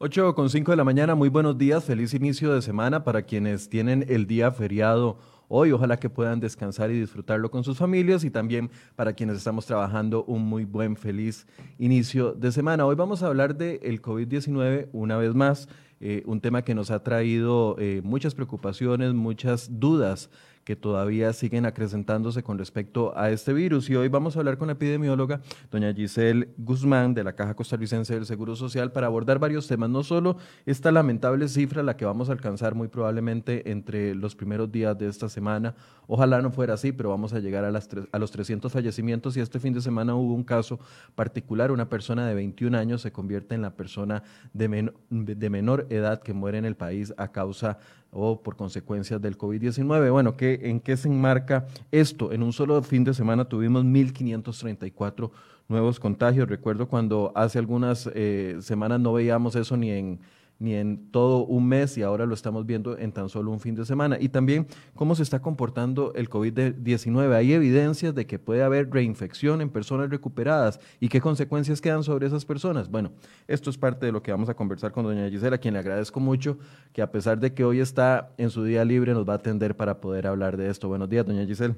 8 con 5 de la mañana, muy buenos días, feliz inicio de semana para quienes tienen el día feriado hoy. Ojalá que puedan descansar y disfrutarlo con sus familias y también para quienes estamos trabajando un muy buen, feliz inicio de semana. Hoy vamos a hablar del el COVID-19 una vez más, eh, un tema que nos ha traído eh, muchas preocupaciones, muchas dudas que todavía siguen acrecentándose con respecto a este virus. Y hoy vamos a hablar con la epidemióloga, doña Giselle Guzmán, de la Caja Costarricense del Seguro Social, para abordar varios temas, no solo esta lamentable cifra, la que vamos a alcanzar muy probablemente entre los primeros días de esta semana. Ojalá no fuera así, pero vamos a llegar a, las a los 300 fallecimientos y este fin de semana hubo un caso particular, una persona de 21 años se convierte en la persona de, de menor edad que muere en el país a causa o por consecuencias del COVID-19. Bueno, ¿qué, ¿en qué se enmarca esto? En un solo fin de semana tuvimos 1.534 nuevos contagios. Recuerdo cuando hace algunas eh, semanas no veíamos eso ni en ni en todo un mes y ahora lo estamos viendo en tan solo un fin de semana. Y también cómo se está comportando el COVID-19. Hay evidencias de que puede haber reinfección en personas recuperadas y qué consecuencias quedan sobre esas personas. Bueno, esto es parte de lo que vamos a conversar con doña Gisela, a quien le agradezco mucho que a pesar de que hoy está en su día libre nos va a atender para poder hablar de esto. Buenos días, doña Gisela.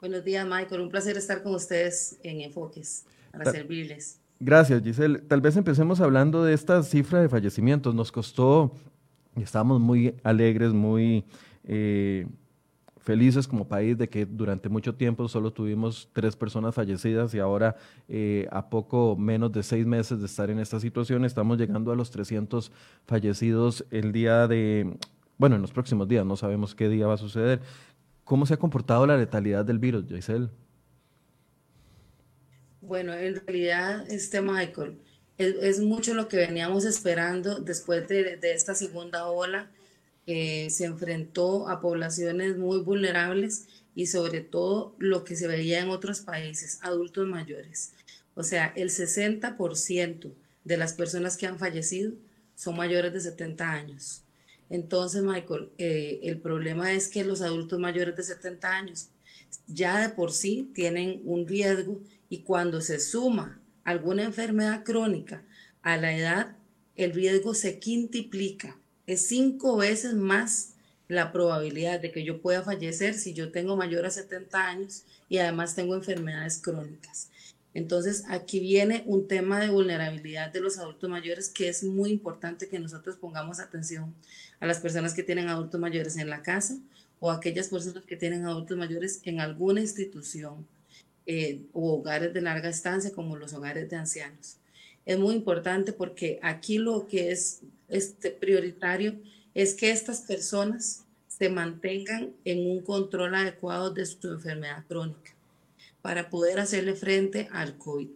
Buenos días, Michael. Un placer estar con ustedes en Enfoques para servirles. Gracias, Giselle. Tal vez empecemos hablando de esta cifra de fallecimientos. Nos costó, y estamos muy alegres, muy eh, felices como país de que durante mucho tiempo solo tuvimos tres personas fallecidas y ahora eh, a poco menos de seis meses de estar en esta situación estamos llegando a los 300 fallecidos el día de, bueno, en los próximos días, no sabemos qué día va a suceder. ¿Cómo se ha comportado la letalidad del virus, Giselle? Bueno, en realidad, este Michael, es, mucho lo que veníamos esperando después de, esta segunda ola. que se enfrentó a poblaciones muy vulnerables y sobre todo lo que se veía en otros países, adultos mayores. O sea, el 60% de las personas que han fallecido son mayores de 70 años. Entonces, Michael, eh, el problema es que los adultos mayores de 70 años ya de por sí tienen un riesgo y cuando se suma alguna enfermedad crónica a la edad, el riesgo se quintuplica. Es cinco veces más la probabilidad de que yo pueda fallecer si yo tengo mayor a 70 años y además tengo enfermedades crónicas. Entonces, aquí viene un tema de vulnerabilidad de los adultos mayores que es muy importante que nosotros pongamos atención a las personas que tienen adultos mayores en la casa o aquellas personas que tienen adultos mayores en alguna institución eh, o hogares de larga estancia como los hogares de ancianos. Es muy importante porque aquí lo que es este, prioritario es que estas personas se mantengan en un control adecuado de su enfermedad crónica para poder hacerle frente al COVID.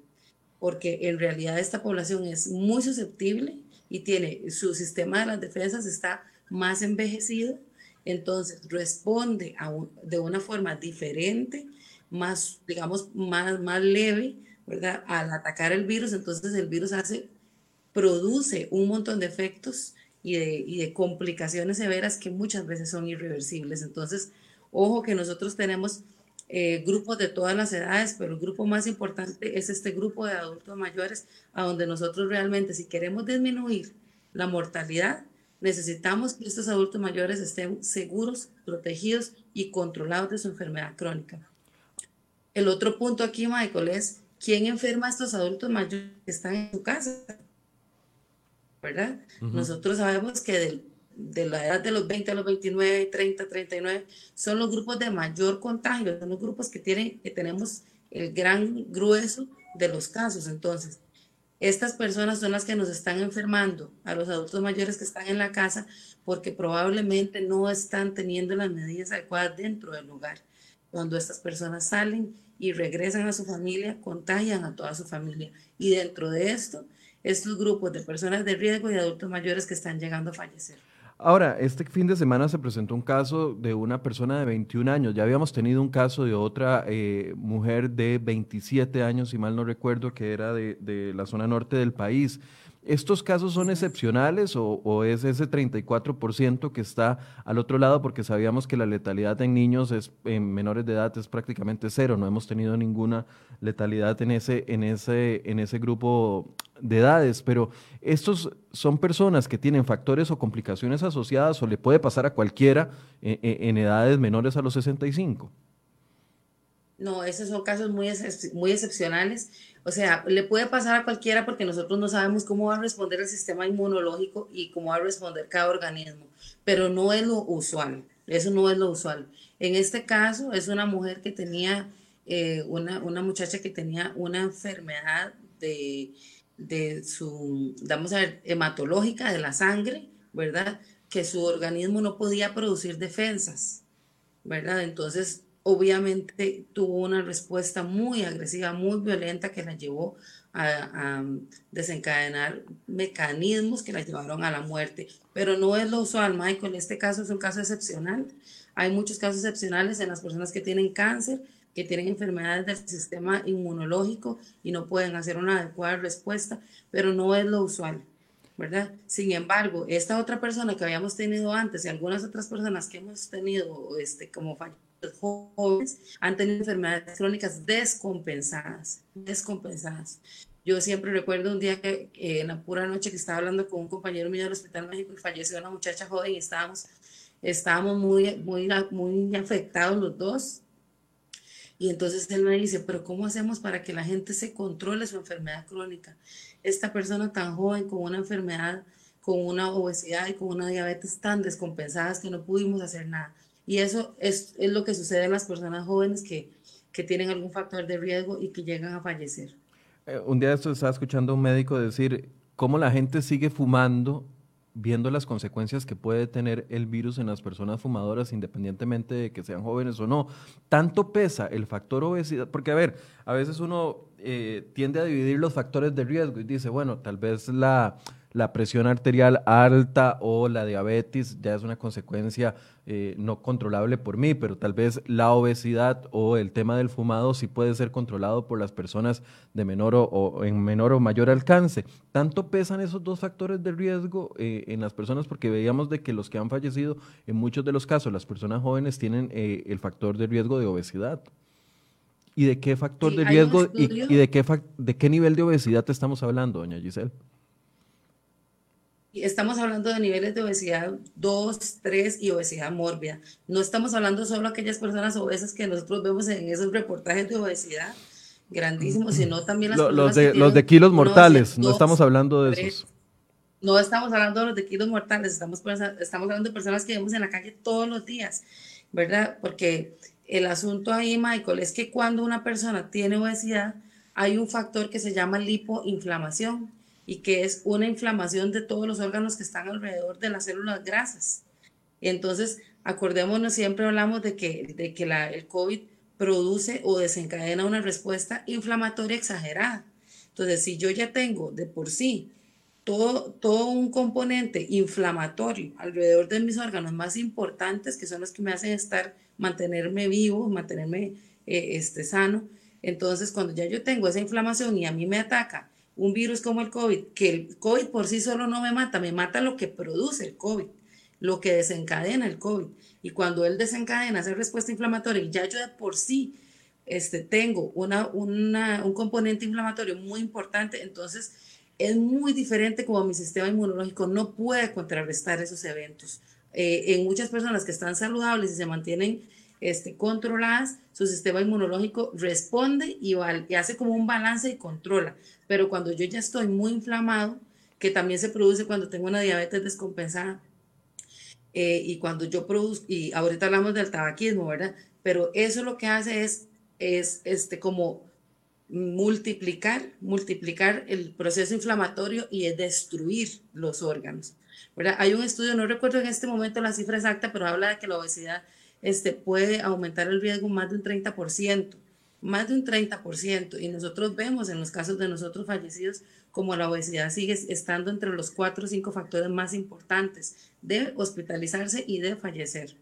Porque en realidad esta población es muy susceptible y tiene su sistema de las defensas está más envejecido, entonces responde de una forma diferente más, digamos, más, más leve, ¿verdad? Al atacar el virus, entonces el virus hace, produce un montón de efectos y de, y de complicaciones severas que muchas veces son irreversibles. Entonces, ojo que nosotros tenemos eh, grupos de todas las edades, pero el grupo más importante es este grupo de adultos mayores, a donde nosotros realmente, si queremos disminuir la mortalidad, necesitamos que estos adultos mayores estén seguros, protegidos y controlados de su enfermedad crónica. El otro punto aquí, Michael, es quién enferma a estos adultos mayores que están en su casa. ¿Verdad? Nosotros sabemos que de la edad de los 20 a los 29, 30, 39, son los grupos de mayor contagio, son los grupos que, tienen, que tenemos el gran grueso de los casos. Entonces, estas personas son las que nos están enfermando a los adultos mayores que están en la casa porque probablemente no están teniendo las medidas adecuadas dentro del hogar. Cuando estas personas salen y regresan a su familia, contagian a toda su familia. Y dentro de esto, estos grupos de personas de riesgo y adultos mayores que están llegando a fallecer. Ahora, este fin de semana se presentó un caso de una persona de 21 años. Ya habíamos tenido un caso de otra eh, mujer de 27 años, si mal no recuerdo, que era de, de la zona norte del país. ¿Estos casos son excepcionales o, es ese 34% que está al otro lado? Porque sabíamos que la letalidad en niños es, en menores de edad es prácticamente cero. No hemos tenido ninguna letalidad en ese, en ese, en ese grupo de edades, pero estos son personas que tienen factores o complicaciones asociadas o le puede pasar a cualquiera en, en edades menores a los 65. No, esos son casos muy, muy excepcionales. O sea, le puede pasar a cualquiera porque nosotros no sabemos cómo va a responder el sistema inmunológico y cómo va a responder cada organismo, pero no es lo usual. Eso no es lo usual. En este caso, es una mujer que tenía, eh, una, una, muchacha que tenía una enfermedad de, de su, vamos a ver, hematológica de la sangre, ¿verdad? Que su organismo no podía producir defensas, ¿verdad? Entonces, obviamente tuvo una respuesta muy agresiva, muy violenta que la llevó a, desencadenar mecanismos que la llevaron a la muerte. Pero no es lo usual, Michael. Este caso es un caso excepcional. Hay muchos casos excepcionales en las personas que tienen cáncer, que tienen enfermedades del sistema inmunológico y no pueden hacer una adecuada respuesta, pero no es lo usual. ¿verdad? Sin embargo, esta otra persona que habíamos tenido antes y algunas otras personas que hemos tenido este, como jóvenes han tenido enfermedades crónicas descompensadas, descompensadas. Yo siempre recuerdo un día que en la pura noche que estaba hablando con un compañero mío del Hospital México y falleció una muchacha joven y estábamos, estábamos muy, muy, muy afectados los dos. Y entonces él me dice, pero ¿cómo hacemos para que la gente se controle su enfermedad crónica? Esta persona tan joven con una enfermedad, con una obesidad y con una diabetes tan descompensadas que no pudimos hacer nada. Y eso es, es lo que sucede en las personas jóvenes que, que, tienen algún factor de riesgo y que llegan a fallecer. Eh, un día esto estaba escuchando a un médico decir cómo la gente sigue fumando viendo las consecuencias que puede tener el virus en las personas fumadoras, independientemente de que sean jóvenes o no. Tanto pesa el factor obesidad, porque a ver, a veces uno eh, tiende a dividir los factores de riesgo y dice, bueno, tal vez la, la presión arterial alta o la diabetes ya es una consecuencia eh, no controlable por mí, pero tal vez la obesidad o el tema del fumado sí puede ser controlado por las personas de menor o, en menor o mayor alcance. ¿Tanto pesan esos dos factores de riesgo eh, en las personas? Porque veíamos de que los que han fallecido, en muchos de los casos, las personas jóvenes tienen eh, el factor de riesgo de obesidad. ¿Y de qué factor de riesgo y, y, de, qué de qué nivel de obesidad estamos hablando, doña Giselle? Estamos hablando de niveles de obesidad 2, 3 y obesidad mórbida. No estamos hablando solo de aquellas personas obesas que nosotros vemos en esos reportajes de obesidad grandísimos, sino también las los de, los de kilos mortales, no estamos hablando de esos. No estamos hablando de los de kilos mortales, estamos, estamos hablando de personas que vemos en la calle todos los días, ¿verdad? Porque el asunto ahí, Michael, es que cuando una persona tiene obesidad, hay un factor que se llama lipoinflamación y que es una inflamación de todos los órganos que están alrededor de las células grasas. Entonces, acordémonos, siempre hablamos de que, de que la, el COVID produce o desencadena una respuesta inflamatoria exagerada. Entonces, si yo ya tengo de por sí todo, todo un componente inflamatorio alrededor de mis órganos más importantes, que son los que me hacen estar, mantenerme vivo, mantenerme eh, este, sano, entonces cuando ya yo tengo esa inflamación y a mí me ataca un virus como el COVID, que el COVID por sí solo no me mata, me mata lo que produce el COVID, lo que desencadena el COVID. Y cuando él desencadena esa respuesta inflamatoria, y ya yo de por sí este, tengo una, un componente inflamatorio muy importante, entonces es muy diferente como mi sistema inmunológico no puede contrarrestar esos eventos. Eh, en muchas personas que están saludables y se mantienen este, controladas, su sistema inmunológico responde y, y, hace como un balance y controla. Pero cuando yo ya estoy muy inflamado, que también se produce cuando tengo una diabetes descompensada, eh, y cuando yo produzco, y ahorita hablamos del tabaquismo, ¿verdad? Pero eso lo que hace es, es este, como multiplicar, multiplicar el proceso inflamatorio y es destruir los órganos. ¿verdad? Hay un estudio, no recuerdo en este momento la cifra exacta, pero habla de que la obesidad este, puede aumentar el riesgo más de un 30%, más de un 30%. Y nosotros vemos en los casos de nosotros fallecidos como la obesidad sigue estando entre los cuatro o cinco factores más importantes de hospitalizarse y de fallecer.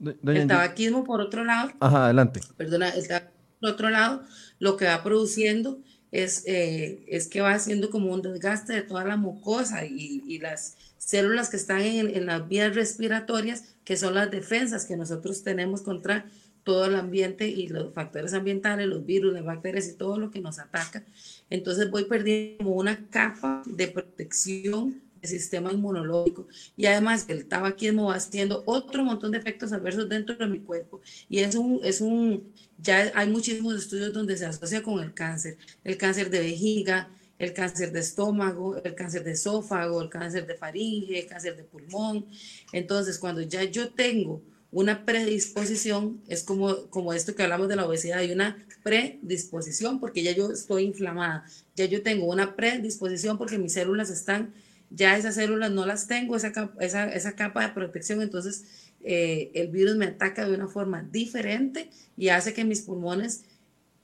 el tabaquismo, por otro lado, Ajá, adelante. Perdona, el tabaquismo, por otro lado, lo que va produciendo es, eh, es que va haciendo como un desgaste de toda la mucosa y, y las células que están en, en, las vías respiratorias, que son las defensas que nosotros tenemos contra todo el ambiente y los factores ambientales, los virus, las bacterias y todo lo que nos ataca. Entonces voy perdiendo como una capa de protección del sistema inmunológico. Y además el tabaquismo va haciendo otro montón de efectos adversos dentro de mi cuerpo. Y es un, es un, ya hay muchísimos estudios donde se asocia con el cáncer, el cáncer de vejiga, el cáncer de estómago, el cáncer de esófago, el cáncer de faringe, el cáncer de pulmón. Entonces, cuando ya yo tengo una predisposición, es como, como esto que hablamos de la obesidad, hay una predisposición porque ya yo estoy inflamada, ya yo tengo una predisposición porque mis células están, ya esas células no las tengo, esa, esa, esa capa de protección, entonces eh, el virus me ataca de una forma diferente y hace que mis pulmones,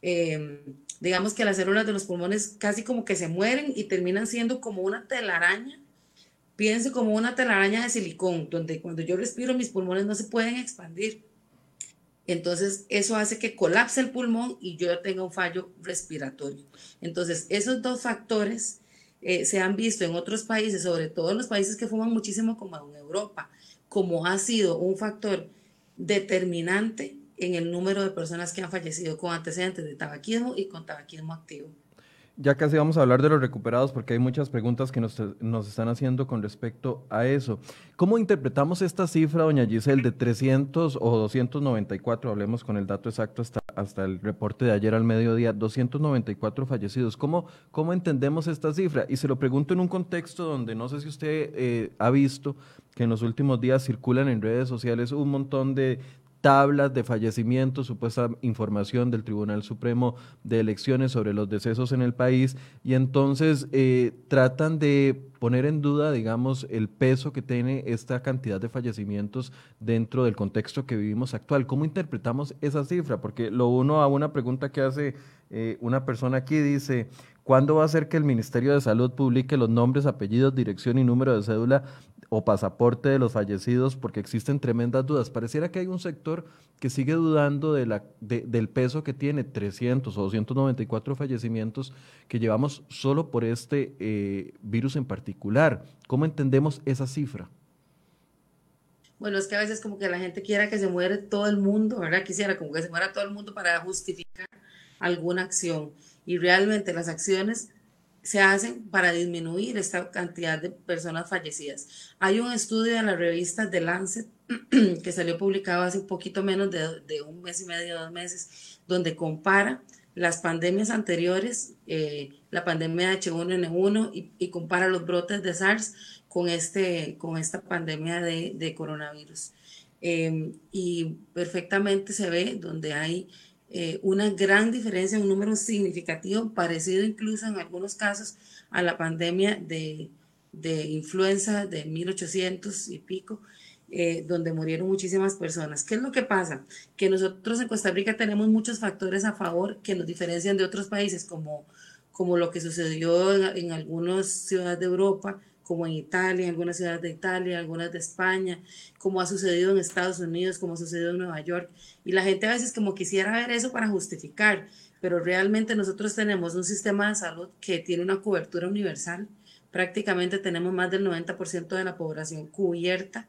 em, digamos que las células de los pulmones casi como que se mueren y terminan siendo como una telaraña Piense como una telaraña de silicón, donde cuando yo respiro mis pulmones no se pueden expandir. Entonces, eso hace que colapse el pulmón y yo tenga un fallo respiratorio. Entonces, esos dos factores eh, se han visto en otros países, sobre todo en los países que fuman muchísimo como en Europa, como ha sido un factor determinante en el número de personas que han fallecido con antecedentes de tabaquismo y con tabaquismo activo ya casi vamos a hablar de los recuperados porque hay muchas preguntas que nos, están haciendo con respecto a eso. ¿Cómo interpretamos esta cifra, doña Giselle, de 300 o 294, hablemos con el dato exacto hasta, hasta el reporte de ayer al mediodía, 294 fallecidos? ¿Cómo, ¿Cómo entendemos esta cifra? Y se lo pregunto en un contexto donde no sé si usted eh, ha visto que en los últimos días circulan en redes sociales un montón de, tablas de fallecimientos, supuesta información del Tribunal Supremo de Elecciones sobre los decesos en el país, y entonces eh, tratan de poner en duda, digamos, el peso que tiene esta cantidad de fallecimientos dentro del contexto que vivimos actual. ¿Cómo interpretamos esa cifra? Porque lo uno a una pregunta que hace eh, una persona aquí dice, ¿cuándo va a ser que el Ministerio de Salud publique los nombres, apellidos, dirección y número de cédula o pasaporte de los fallecidos porque existen tremendas dudas. Pareciera que hay un sector que sigue dudando del peso que tiene 300 o 294 fallecimientos que llevamos solo por este eh, virus en particular. ¿Cómo entendemos esa cifra? Bueno, es que a veces como que la gente quiera que se muere todo el mundo, ¿verdad? Quisiera como que se muera todo el mundo para justificar alguna acción. Y realmente las acciones se hacen para disminuir esta cantidad de personas fallecidas. Hay un estudio de la revista The Lancet que salió publicado hace un poquito menos de, un mes y medio, dos meses, donde compara las pandemias anteriores, eh, la pandemia de H1N1 y, compara los brotes de SARS con, este, con esta pandemia de, coronavirus. Eh, y perfectamente se ve donde hay eh, una gran diferencia, un número significativo, parecido incluso en algunos casos a la pandemia de, de influenza de 1800 y pico, eh, donde murieron muchísimas personas. ¿Qué es lo que pasa? Que nosotros en Costa Rica tenemos muchos factores a favor que nos diferencian de otros países, como, como lo que sucedió en, en algunas ciudades de Europa, como en Italia, en algunas ciudades de Italia, algunas de España, como ha sucedido en Estados Unidos, como ha sucedido en Nueva York. Y la gente a veces como quisiera ver eso para justificar, pero realmente nosotros tenemos un sistema de salud que tiene una cobertura universal. Prácticamente tenemos más del 90% de la población cubierta.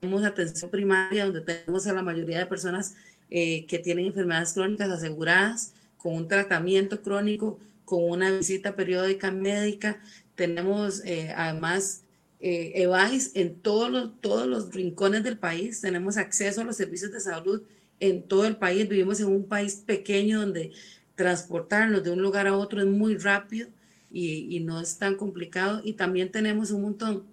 Tenemos atención primaria, donde tenemos a la mayoría de personas eh, que tienen enfermedades crónicas aseguradas, con un tratamiento crónico, con una visita periódica médica, tenemos eh, además eh, en todos los, todos los rincones del país, tenemos acceso a los servicios de salud en todo el país, vivimos en un país pequeño donde transportarnos de un lugar a otro es muy rápido y, y no es tan complicado. Y también tenemos un montón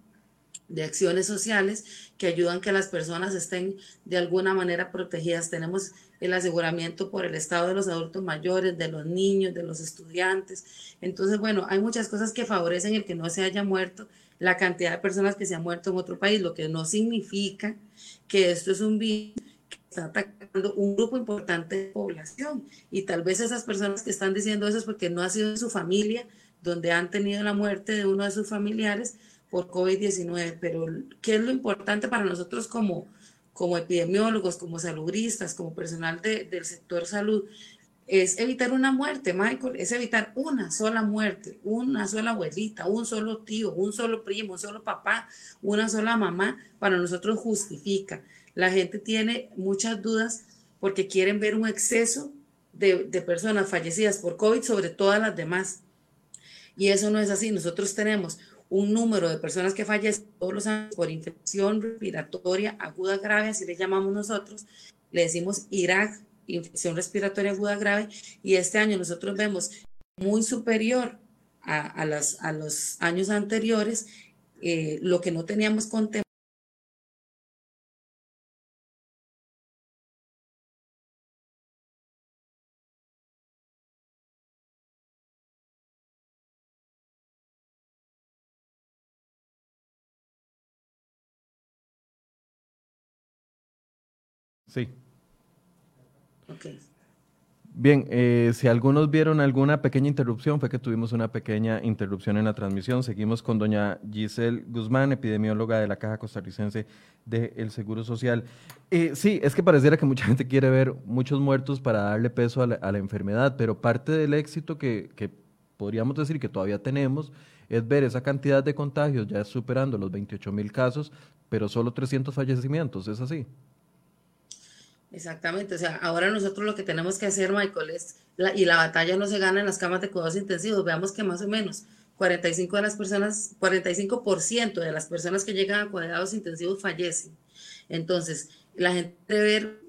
de acciones sociales que ayudan que las personas estén de alguna manera protegidas. Tenemos el aseguramiento por el estado de los adultos mayores, de los niños, de los estudiantes. Entonces, bueno, hay muchas cosas que favorecen el que no se haya muerto, la cantidad de personas que se han muerto en otro país, lo que no significa que esto es un virus que está atacando un grupo importante de población. Y tal vez esas personas que están diciendo eso es porque no ha sido en su familia donde han tenido la muerte de uno de sus familiares por COVID-19. Pero, ¿qué es lo importante para nosotros como como epidemiólogos, como saludistas, como personal del sector salud, es evitar una muerte, Michael, es evitar una sola muerte, una sola abuelita, un solo tío, un solo primo, un solo papá, una sola mamá, para nosotros justifica. La gente tiene muchas dudas porque quieren ver un exceso de, de personas fallecidas por COVID sobre todas las demás. Y eso no es así. Nosotros tenemos un número de personas que fallecen todos los años por infección respiratoria aguda grave, así le llamamos nosotros, le decimos IRAG, infección respiratoria aguda grave, y este año nosotros vemos muy superior a, a, las, a los años anteriores, eh, lo que no teníamos contemplado Sí. Bien, eh, si algunos vieron alguna pequeña interrupción, fue que tuvimos una pequeña interrupción en la transmisión. Seguimos con doña Giselle Guzmán, epidemióloga de la Caja Costarricense del Seguro Social. Eh, sí, es que pareciera que mucha gente quiere ver muchos muertos para darle peso a la, enfermedad, pero parte del éxito que, que, podríamos decir que todavía tenemos es ver esa cantidad de contagios ya superando los 28 mil casos, pero solo 300 fallecimientos, ¿es así? Exactamente, o sea, ahora nosotros lo que tenemos que hacer, Michael, es, y la batalla no se gana en las camas de cuidados intensivos, veamos que más o menos 45 de las personas, 45% de las personas que llegan a cuidados intensivos fallecen. Entonces, la gente ver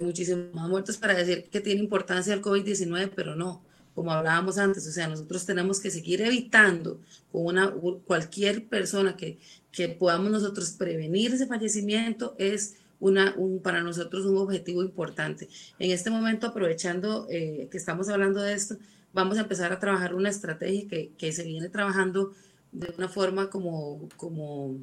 muchísimos más muertos para decir que tiene importancia el COVID-19, pero no, como hablábamos antes, o sea, nosotros tenemos que seguir evitando con una, cualquier persona que, que podamos nosotros prevenir ese fallecimiento es una, un, para nosotros un objetivo importante. En este momento, aprovechando eh, que estamos hablando de esto, vamos a empezar a trabajar una estrategia que, que se viene trabajando de una forma como, como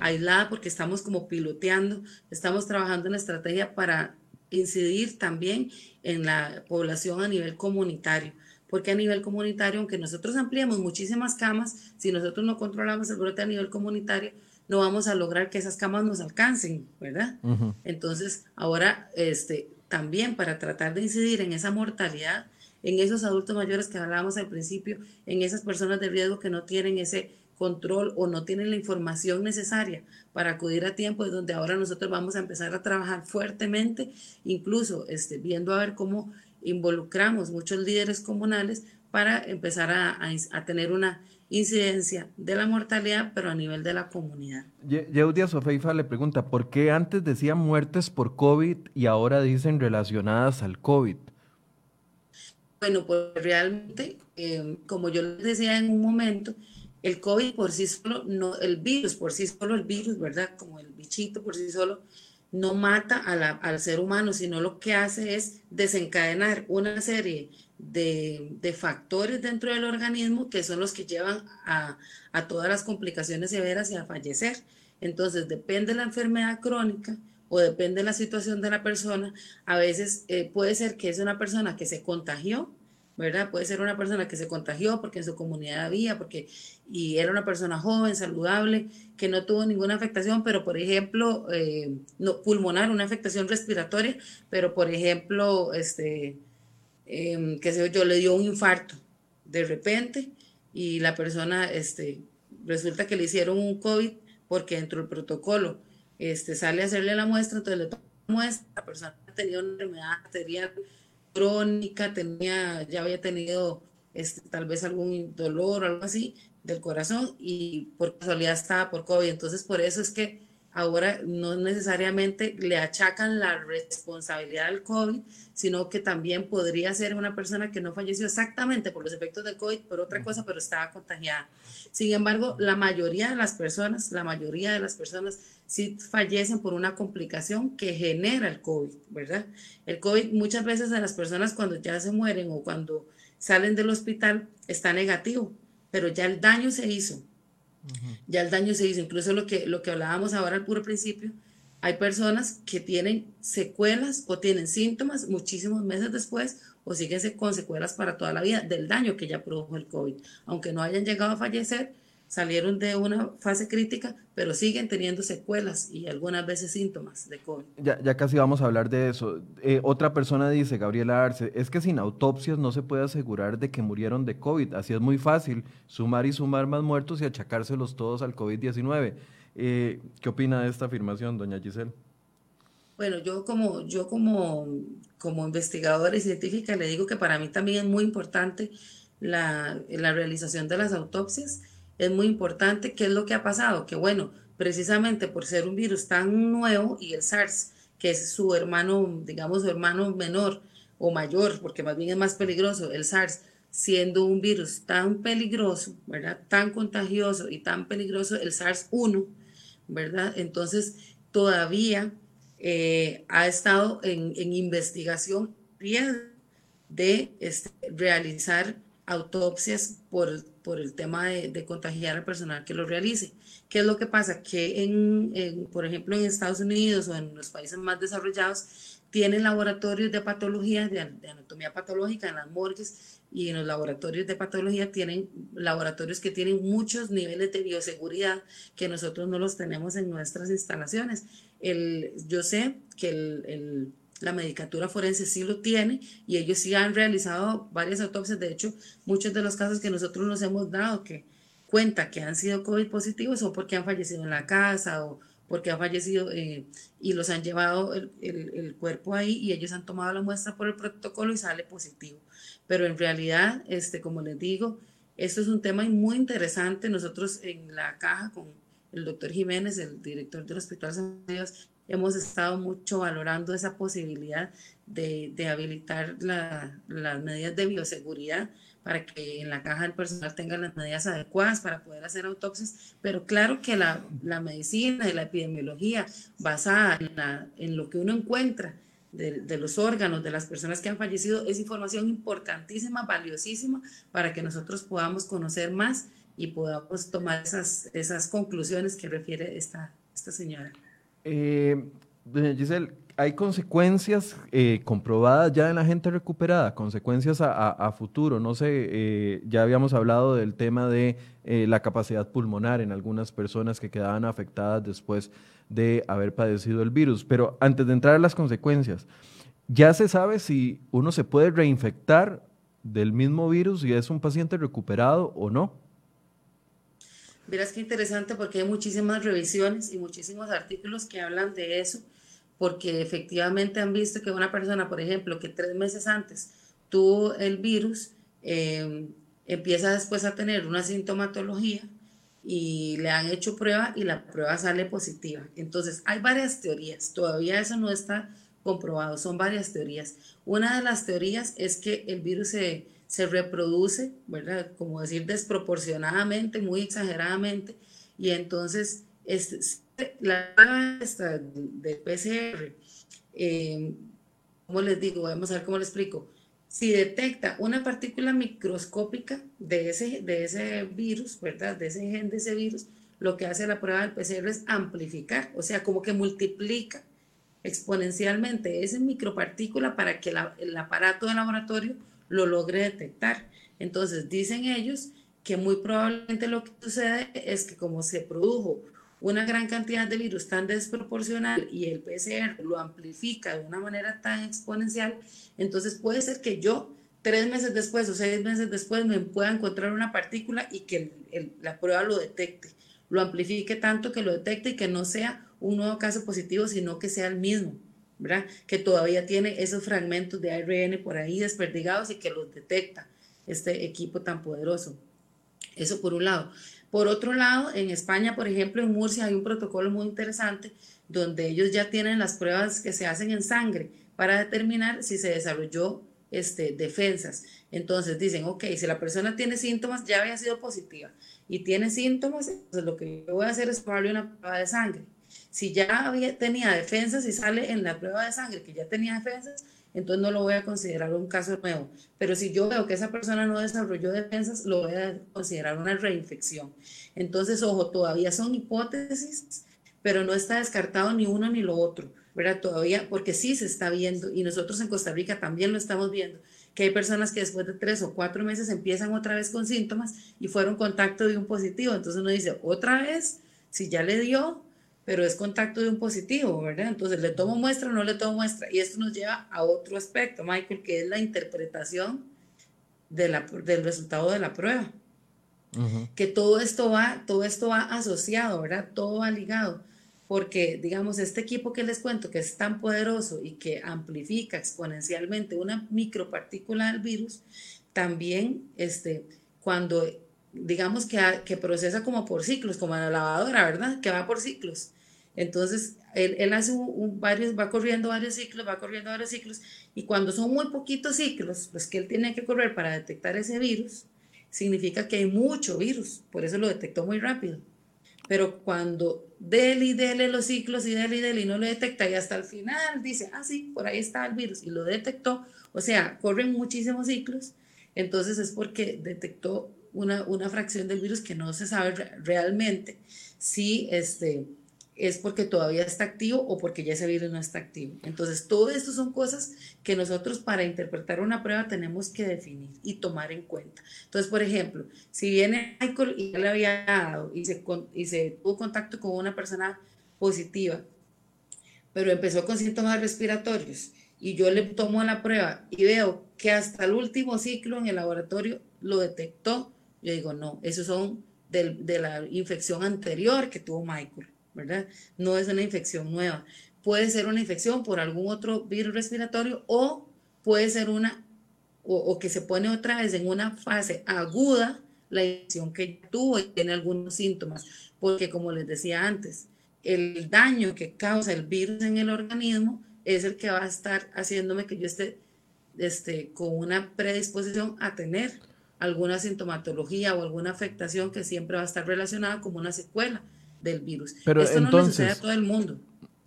aislada porque estamos como piloteando, estamos trabajando en estrategia para incidir también en la población a nivel comunitario porque a nivel comunitario, aunque nosotros ampliemos muchísimas camas, si nosotros no controlamos el brote a nivel comunitario, no vamos a lograr que esas camas nos alcancen, ¿verdad? Entonces, ahora, este, también para tratar de incidir en esa mortalidad, en esos adultos mayores que hablábamos al principio, en esas personas de riesgo que no tienen ese control o no tienen la información necesaria para acudir a tiempo, es donde ahora nosotros vamos a empezar a trabajar fuertemente, incluso este, viendo a ver cómo involucramos muchos líderes comunales para empezar a, a tener una incidencia de la mortalidad, pero a nivel de la comunidad. Yeudia Sofeifa le pregunta, ¿por qué antes decían muertes por COVID y ahora dicen relacionadas al COVID? Bueno, pues realmente, em, como yo les decía en un momento, el COVID por sí solo, no, el virus por sí solo, el virus, ¿verdad? Como el bichito por sí solo, no mata al ser humano, sino lo que hace es desencadenar una serie de, factores dentro del organismo que son los que llevan a, todas las complicaciones severas y a fallecer. Entonces, depende de la enfermedad crónica o depende de la situación de la persona. A veces eh, puede ser que es una persona que se contagió, ¿verdad? Puede ser una persona que se contagió porque en su comunidad había, porque y era una persona joven, saludable, que no tuvo ninguna afectación, pero por ejemplo, eh, no, pulmonar, una afectación respiratoria, pero por ejemplo, este, eh, que sé yo, le dio un infarto de repente y la persona, este, resulta que le hicieron un COVID porque dentro del protocolo este, sale a hacerle la muestra, entonces le toma la muestra, la persona tenía una enfermedad arterial crónica, tenía, ya había tenido este, tal vez algún dolor o algo así del corazón y por casualidad estaba por COVID. Entonces, por eso es que ahora no necesariamente le achacan la responsabilidad del COVID, sino que también podría ser una persona que no falleció exactamente por los efectos del COVID, por otra cosa, pero estaba contagiada. Sin embargo, la mayoría de las personas, la mayoría de las personas sí fallecen por una complicación que genera el COVID, ¿verdad? El COVID muchas veces en las personas cuando ya se mueren o cuando salen del hospital está negativo, pero ya el daño se hizo ya el daño se hizo. Incluso lo que, lo que hablábamos ahora al puro principio, hay personas que tienen secuelas o tienen síntomas muchísimos meses después o siguen con secuelas para toda la vida del daño que ya produjo el COVID. Aunque no hayan llegado a fallecer, salieron de una fase crítica, pero siguen teniendo secuelas y algunas veces síntomas de COVID. Ya, ya casi vamos a hablar de eso. Eh, otra persona dice, Gabriela Arce, es que sin autopsias no se puede asegurar de que murieron de COVID. Así es muy fácil sumar y sumar más muertos y achacárselos todos al COVID-19. Eh, ¿Qué opina de esta afirmación, doña Giselle? Bueno, yo como, yo como, como investigadora y científica le digo que para mí también es muy importante la, la realización de las autopsias. Es muy importante. ¿Qué es lo que ha pasado? Que bueno, precisamente por ser un virus tan nuevo y el SARS, que es su hermano, digamos, su hermano menor o mayor, porque más bien es más peligroso, el SARS, siendo un virus tan peligroso, ¿verdad? Tan contagioso y tan peligroso, el SARS-1, ¿verdad? Entonces, todavía eh, ha estado en, investigación de este, realizar autopsias por, por el tema de, contagiar al personal que lo realice. ¿Qué es lo que pasa? Que, en, por ejemplo, en Estados Unidos o en los países más desarrollados, tienen laboratorios de patología, de, de anatomía patológica en las morgues y en los laboratorios de patología tienen laboratorios que tienen muchos niveles de bioseguridad que nosotros no los tenemos en nuestras instalaciones. El, yo sé que el, la medicatura forense sí lo tiene y ellos sí han realizado varias autopsias. De hecho, muchos de los casos que nosotros nos hemos dado que cuenta que han sido COVID positivos o porque han fallecido en la casa o porque ha fallecido eh, y los han llevado el, el, cuerpo ahí y ellos han tomado la muestra por el protocolo y sale positivo. Pero en realidad, este, como les digo, esto es un tema muy interesante. Nosotros en la caja con el doctor Jiménez, el director del Hospital San Dios, hemos estado mucho valorando esa posibilidad de, de habilitar la, las medidas de bioseguridad para que en la caja del personal tenga las medidas adecuadas para poder hacer autopsias, pero claro que la, la medicina y la epidemiología basada en, la, en lo que uno encuentra de, de, los órganos de las personas que han fallecido es información importantísima, valiosísima, para que nosotros podamos conocer más y podamos tomar esas, esas conclusiones que refiere esta, esta señora. Eh, doña Giselle, ¿hay consecuencias eh, comprobadas ya en la gente recuperada? Consecuencias a, futuro. No sé, eh, ya habíamos hablado del tema de la capacidad pulmonar en algunas personas que quedaban afectadas después de haber padecido el virus. Pero antes de entrar a las consecuencias, ¿ya se sabe si uno se puede reinfectar del mismo virus y es un paciente recuperado o no? Verás qué interesante porque hay muchísimas revisiones y muchísimos artículos que hablan de eso, porque efectivamente han visto que una persona, por ejemplo, que tres meses antes tuvo el virus, em, empieza después a tener una sintomatología y le han hecho prueba y la prueba sale positiva. Entonces, hay varias teorías, todavía eso no está comprobado, son varias teorías. Una de las teorías es que el virus se se reproduce, ¿verdad? Como decir desproporcionadamente, muy exageradamente, y entonces es, la prueba esta del PCR, eh, ¿cómo les digo? Vamos a ver cómo les explico. Si detecta una partícula microscópica de ese, de ese virus, ¿verdad? De ese gen de ese virus, lo que hace la prueba del PCR es amplificar, o sea, como que multiplica exponencialmente esa micropartícula para que el aparato de laboratorio lo logre detectar. Entonces, dicen ellos que muy probablemente lo que sucede es que como se produjo una gran cantidad de virus tan desproporcional y el PCR lo amplifica de una manera tan exponencial, entonces puede ser que yo tres meses después o seis meses después me pueda encontrar una partícula y que la prueba lo detecte, lo amplifique tanto que lo detecte y que no sea un nuevo caso positivo, sino que sea el mismo. Que todavía tiene esos fragmentos de ARN por ahí desperdigados y que los detecta este equipo tan poderoso. Eso por un lado. Por otro lado, en España, por ejemplo, en Murcia hay un protocolo muy interesante donde ellos ya tienen las pruebas que se hacen en sangre para determinar si se desarrolló este, defensas. Entonces dicen, ok, si la persona tiene síntomas, ya había sido positiva y tiene síntomas, entonces lo que yo voy a hacer es tomarle una prueba de sangre si ya había, tenía defensas y sale en la prueba de sangre que ya tenía defensas, entonces no lo voy a considerar un caso nuevo. Pero si yo veo que esa persona no desarrolló defensas, lo voy a considerar una reinfección. Entonces, ojo, todavía son hipótesis, pero no está descartado ni uno ni lo otro, ¿verdad? Todavía, porque sí se está viendo, y nosotros en Costa Rica también lo estamos viendo, que hay personas que después de tres o cuatro meses empiezan otra vez con síntomas y fueron contacto de un positivo. Entonces uno dice, otra vez, si ya le dio, pero es contacto de un positivo, ¿verdad? Entonces, ¿le tomo muestra o no le tomo muestra? Y esto nos lleva a otro aspecto, Michael, que es la interpretación de la, del resultado de la prueba. Que todo esto va, todo esto va asociado, ¿verdad? Todo va ligado. porque, digamos, este equipo que les cuento, que es tan poderoso y que amplifica exponencialmente una micropartícula del virus, también, este, cuando, digamos, que, que procesa como por ciclos, como en la lavadora, ¿verdad? Que va por ciclos. Entonces, él, él hace un, varios, va corriendo varios ciclos, va corriendo varios ciclos, y cuando son muy poquitos ciclos, los que él tiene que correr para detectar ese virus, significa que hay mucho virus, por eso lo detectó muy rápido. Pero cuando dele y dele los ciclos y dele y dele y no lo detecta y hasta el final dice, ah, sí, por ahí está el virus y lo detectó, o sea, corren muchísimos ciclos, entonces es porque detectó una, una fracción del virus que no se sabe realmente si este, es porque todavía está activo o porque ya ese virus no está activo. Entonces, todo esto son cosas que nosotros para interpretar una prueba tenemos que definir y tomar en cuenta. Entonces, por ejemplo, si viene Michael y ya le había dado y se, y tuvo contacto con una persona positiva, pero empezó con síntomas respiratorios y yo le tomo la prueba y veo que hasta el último ciclo en el laboratorio lo detectó, yo digo, no, esos son de la infección anterior que tuvo Michael. ¿Verdad? No es una infección nueva. Puede ser una infección por algún otro virus respiratorio o puede ser una, o, que se pone otra vez en una fase aguda la infección que tuvo y tiene algunos síntomas. Porque como les decía antes, el daño que causa el virus en el organismo es el que va a estar haciéndome que yo esté este, con una predisposición a tener alguna sintomatología o alguna afectación que siempre va a estar relacionada como una secuela del virus. Pero Esto entonces, no le sucede a todo el mundo.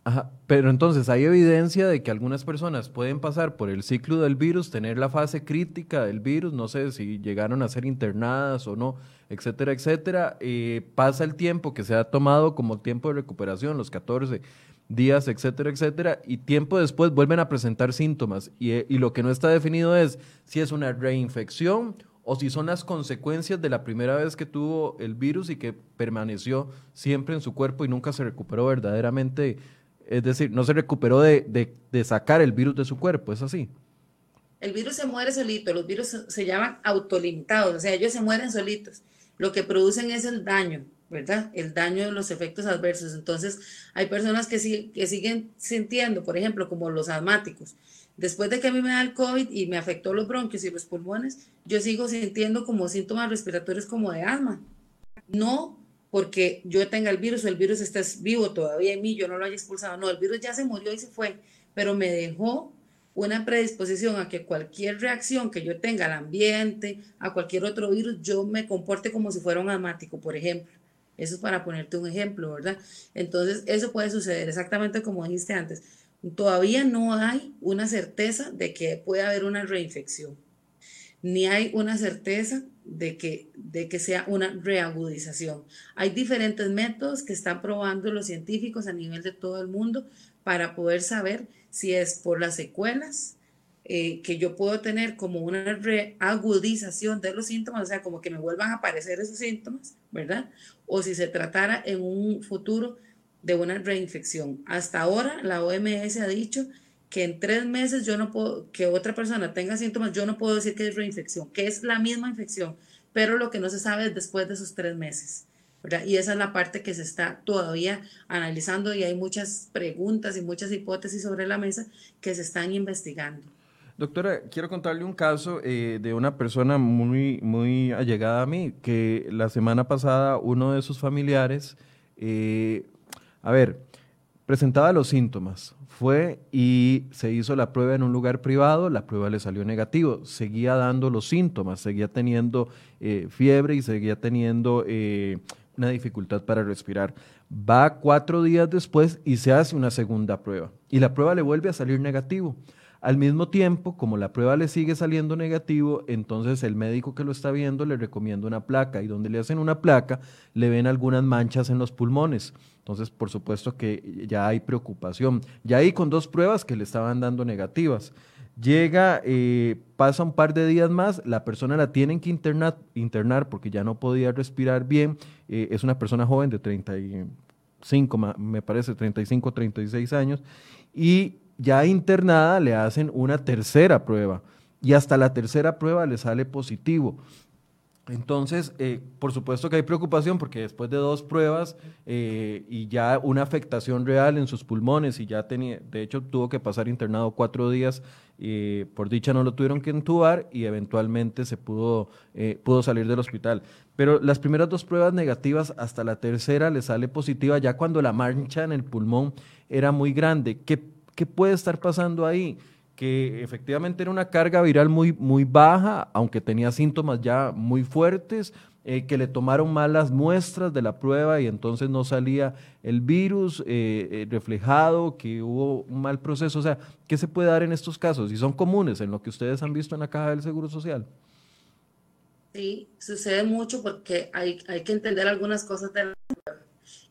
Ajá, pero entonces hay evidencia de que algunas personas pueden pasar por el ciclo del virus, tener la fase crítica del virus, no sé si llegaron a ser internadas o no, etcétera, etcétera. Eh, pasa el tiempo que se ha tomado como tiempo de recuperación, los 14 días, etcétera, etcétera, y tiempo después vuelven a presentar síntomas. Y, y lo que no está definido es si es una reinfección o si son las consecuencias de la primera vez que tuvo el virus y que permaneció siempre en su cuerpo y nunca se recuperó verdaderamente, es decir, no se recuperó de, sacar el virus de su cuerpo, ¿es así? El virus se muere solito, los virus se llaman autolimitados, o sea, ellos se mueren solitos. Lo que producen es el daño, ¿verdad? El daño de los efectos adversos. Entonces, hay personas que, que siguen sintiendo, por ejemplo, como los asmáticos, Después de que a mí me da el COVID y me afectó los bronquios y los pulmones, yo sigo sintiendo como síntomas respiratorios como de asma. No porque yo tenga el virus o el virus esté vivo todavía en mí, yo no lo haya expulsado. No, el virus ya se murió y se fue, pero me dejó una predisposición a que cualquier reacción que yo tenga al ambiente, a cualquier otro virus, yo me comporte como si fuera un asmático, por ejemplo. Eso es para ponerte un ejemplo, ¿verdad? Entonces, eso puede suceder exactamente como dijiste antes Todavía no hay una certeza de que pueda haber una reinfección, ni hay una certeza de que, de que sea una reagudización. Hay diferentes métodos que están probando los científicos a nivel de todo el mundo para poder saber si es por las secuelas eh, que yo puedo tener como una reagudización de los síntomas, o sea, como que me vuelvan a aparecer esos síntomas, ¿verdad? O si se tratara en un futuro de una reinfección. Hasta ahora la OMS ha dicho que en tres meses yo no puedo, que otra persona tenga síntomas, yo no puedo decir que es reinfección, que es la misma infección, pero lo que no se sabe es después de esos tres meses. Y esa es la parte que se está todavía analizando y hay muchas preguntas y muchas hipótesis sobre la mesa que se están investigando. Doctora, quiero contarle un caso eh, de una persona muy, muy allegada a mí, que la semana pasada uno de sus familiares eh, a ver, presentaba los síntomas, fue y se hizo la prueba en un lugar privado, la prueba le salió negativo, seguía dando los síntomas, seguía teniendo eh, fiebre y seguía teniendo eh, una dificultad para respirar. Va cuatro días después y se hace una segunda prueba y la prueba le vuelve a salir negativo. Al mismo tiempo, como la prueba le sigue saliendo negativo, entonces el médico que lo está viendo le recomienda una placa y donde le hacen una placa le ven algunas manchas en los pulmones. Entonces, por supuesto que ya hay preocupación. Ya ahí con dos pruebas que le estaban dando negativas. Llega, eh, pasa un par de días más, la persona la tienen que internar, internar porque ya no podía respirar bien. Eh, es una persona joven de 35, me parece, 35, 36 años. Y ya internada le hacen una tercera prueba y hasta la tercera prueba le sale positivo. Entonces, eh, por supuesto que hay preocupación porque después de dos pruebas eh, y ya una afectación real en sus pulmones y ya tenía, de hecho tuvo que pasar internado cuatro días, y por dicha no lo tuvieron que entubar y eventualmente se pudo, eh, pudo salir del hospital. Pero las primeras dos pruebas negativas, hasta la tercera le sale positiva ya cuando la mancha en el pulmón era muy grande. ¿Qué, qué puede estar pasando ahí? que efectivamente era una carga viral muy, muy baja, aunque tenía síntomas ya muy fuertes, eh, que le tomaron malas muestras de la prueba y entonces no salía el virus eh, eh, reflejado, que hubo un mal proceso. O sea, ¿qué se puede dar en estos casos? Y son comunes en lo que ustedes han visto en la caja del Seguro Social. Sí, sucede mucho porque hay, hay que entender algunas cosas de la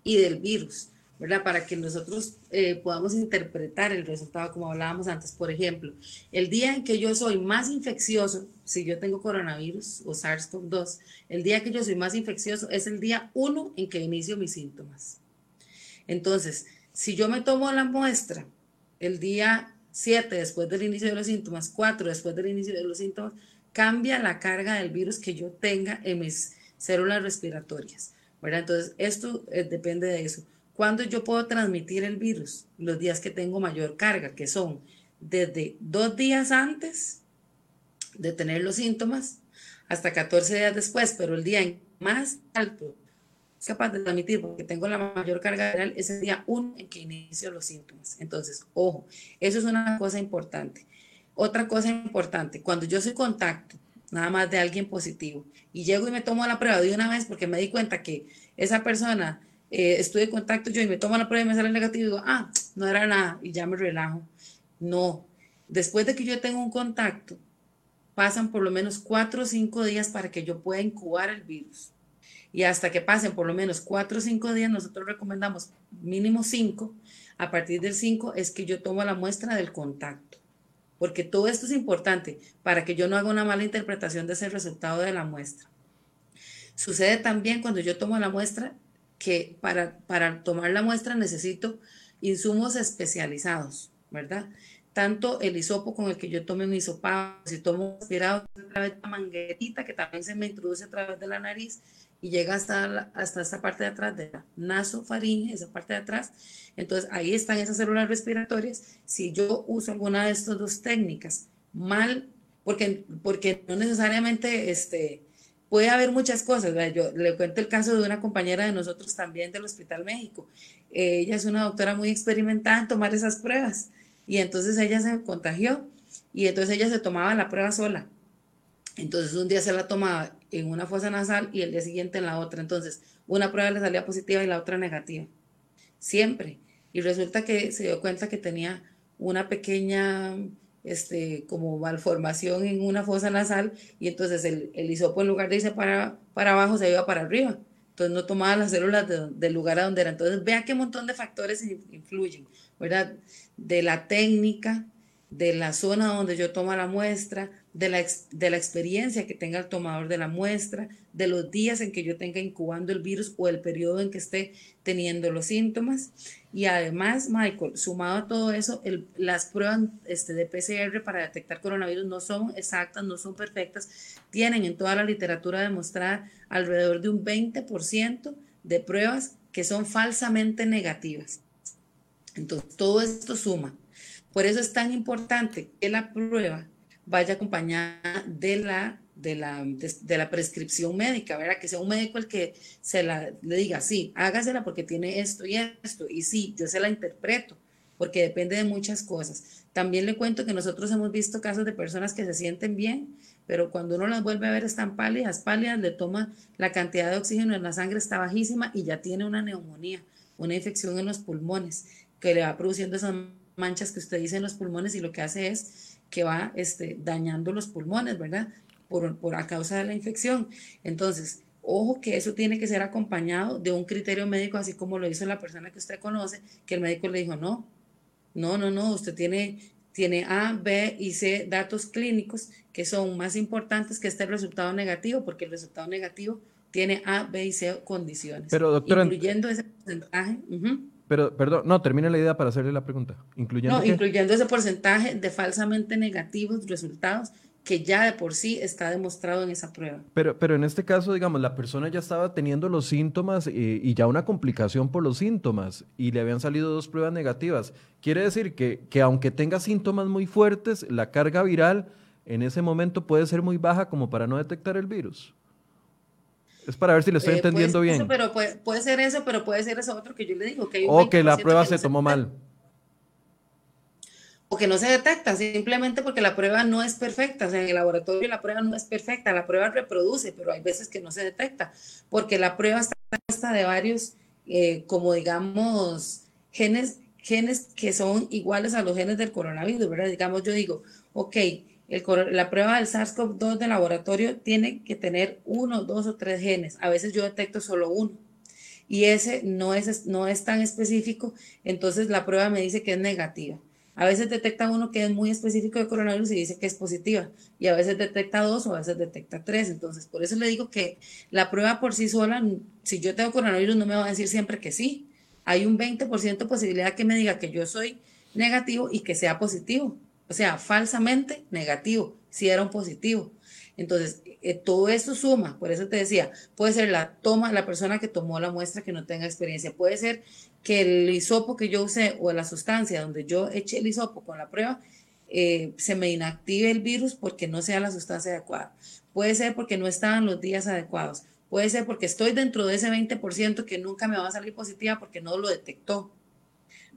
y del virus. ¿Verdad? Para que nosotros eh, podamos interpretar el resultado como hablábamos antes. Por ejemplo, el día en que yo soy más infeccioso, si yo tengo coronavirus o SARS-CoV-2, el día que yo soy más infeccioso es el día 1 en que inicio mis síntomas. Entonces, si yo me tomo la muestra el día 7 después del inicio de los síntomas, 4 después del inicio de los síntomas, cambia la carga del virus que yo tenga en mis células respiratorias. ¿verdad? Entonces, esto eh, depende de eso. ¿Cuándo yo puedo transmitir el virus? Los días que tengo mayor carga, que son desde dos días antes de tener los síntomas hasta 14 días después, pero el día más alto es capaz de transmitir porque tengo la mayor carga viral es el día 1 en que inicio los síntomas. Entonces, ojo, eso es una cosa importante. Otra cosa importante, cuando yo soy contacto nada más de alguien positivo y llego y me tomo la prueba de una vez porque me di cuenta que esa persona eh, estoy en contacto yo y me tomo la prueba y me sale negativo y digo, ah, no era nada y ya me relajo. No, después de que yo tengo un contacto, pasan por lo menos cuatro o cinco días para que yo pueda incubar el virus. Y hasta que pasen por lo menos cuatro o cinco días, nosotros recomendamos mínimo cinco. A partir del cinco es que yo tomo la muestra del contacto. Porque todo esto es importante para que yo no haga una mala interpretación de ese resultado de la muestra. Sucede también cuando yo tomo la muestra que para, para tomar la muestra necesito insumos especializados, ¿verdad? Tanto el hisopo con el que yo tome un hisopado, si tomo aspirado a través de la manguerita que también se me introduce a través de la nariz y llega hasta, hasta esta parte de atrás de la nasofaringe, esa parte de atrás. Entonces ahí están esas células respiratorias. Si yo uso alguna de estas dos técnicas mal, porque, porque no necesariamente este, puede haber muchas cosas. Yo le cuento el caso de una compañera de nosotros también del Hospital México. ella es una doctora muy experimentada en tomar esas pruebas y entonces ella se contagió y entonces ella se tomaba la prueba sola. Entonces un día se la tomaba en una fosa nasal y el día siguiente en la otra. Entonces una prueba le salía positiva y la otra negativa. Siempre. Y resulta que se dio cuenta que tenía una pequeña este, como malformación en una fosa nasal y entonces el, el hisopo en lugar de irse para, para abajo se iba para arriba. Entonces no tomaba las células del lugar a donde era. Entonces vea qué montón de factores influyen, ¿verdad? De la técnica, de la zona donde yo tomo la muestra, de la, de la experiencia que tenga el tomador de la muestra, de los días en que yo tenga incubando el virus o el periodo en que esté teniendo los síntomas. Y además, Michael, sumado a todo eso, las pruebas este, de PCR para detectar coronavirus no son exactas, no son perfectas. Tienen en toda la literatura demostrada alrededor de un 20% de pruebas que son falsamente negativas. Entonces, todo esto suma. Por eso es tan importante que la prueba vaya acompañada de la, de la, de, la prescripción médica, ¿verdad? Que sea un médico el que se la, le diga, sí, hágasela porque tiene esto y esto, y sí, yo se la interpreto, porque depende de muchas cosas. También le cuento que nosotros hemos visto casos de personas que se sienten bien, pero cuando uno las vuelve a ver están pálidas, pálidas, le toma la cantidad de oxígeno en la sangre está bajísima y ya tiene una neumonía, una infección en los pulmones, que le va produciendo esas manchas que usted dice en los pulmones y lo que hace es que va este, dañando los pulmones, ¿verdad? Por, por a causa de la infección. Entonces, ojo que eso tiene que ser acompañado de un criterio médico, así como lo hizo la persona que usted conoce, que el médico le dijo, no, no, no, no, usted tiene, tiene A, B y C datos clínicos que son más importantes que este resultado negativo, porque el resultado negativo tiene A, B y C condiciones. Pero doctora, incluyendo ese porcentaje. Pero, perdón, no, termine la idea para hacerle la pregunta. Incluyendo, no, incluyendo ese porcentaje de falsamente negativos resultados que ya de por sí está demostrado en esa prueba. Pero, pero en este caso, digamos, la persona ya estaba teniendo los síntomas eh, y ya una complicación por los síntomas y le habían salido dos pruebas negativas. Quiere decir que, que aunque tenga síntomas muy fuertes, la carga viral en ese momento puede ser muy baja como para no detectar el virus. Es para ver si le estoy eh, entendiendo bien. pero puede, ser eso, pero puede ser eso otro que yo le digo. Que o que la prueba se tomó mal o que no se detecta, simplemente porque la prueba no es perfecta. O sea, en el laboratorio la prueba no es perfecta, la prueba reproduce, pero hay veces que no se detecta, porque la prueba está compuesta de varios, eh, como digamos, genes, genes que son iguales a los genes del coronavirus, ¿verdad? Digamos, yo digo, ok, la prueba del SARS-CoV-2 del laboratorio tiene que tener uno, dos o tres genes. A veces yo detecto solo uno. Y ese no es, no es tan específico, entonces la prueba me dice que es negativa. A veces detecta uno que es muy específico de coronavirus y dice que es positiva, y a veces detecta dos o a veces detecta tres. Entonces, por eso le digo que la prueba por sí sola, si yo tengo coronavirus, no me va a decir siempre que sí. Hay un 20% posibilidad que me diga que yo soy negativo y que sea positivo. O sea, falsamente negativo, si era un positivo. Entonces, eh, todo eso suma, por eso te decía, puede ser la toma, la persona que tomó la muestra que no tenga experiencia, puede ser que el hisopo que yo usé o la sustancia donde yo eché el hisopo con la prueba, eh, se me inactive el virus porque no sea la sustancia adecuada. Puede ser porque no estaban los días adecuados. Puede ser porque estoy dentro de ese 20% que nunca me va a salir positiva porque no lo detectó.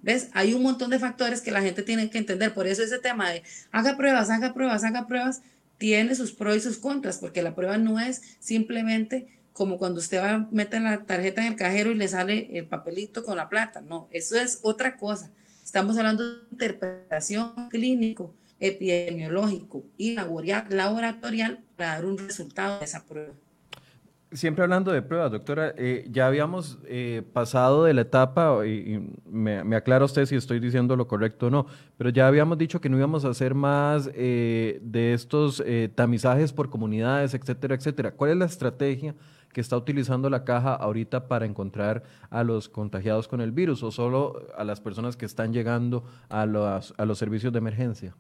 ¿Ves? Hay un montón de factores que la gente tiene que entender. Por eso ese tema de haga pruebas, haga pruebas, haga pruebas, tiene sus pros y sus contras, porque la prueba no es simplemente como cuando usted va a meter la tarjeta en el cajero y le sale el papelito con la plata. No, eso es otra cosa. Estamos hablando de interpretación clínico, epidemiológico y laboratorial para dar un resultado de esa prueba. Siempre hablando de pruebas, doctora, eh, ya habíamos eh, pasado de la etapa, y, me, aclara usted si estoy diciendo lo correcto o no, pero ya habíamos dicho que no íbamos a hacer más eh, de estos tamizajes por comunidades, etcétera, etcétera. ¿Cuál es la estrategia que está utilizando la caja ahorita para encontrar a los contagiados con el virus o solo a las personas que están llegando a a los servicios de emergencia?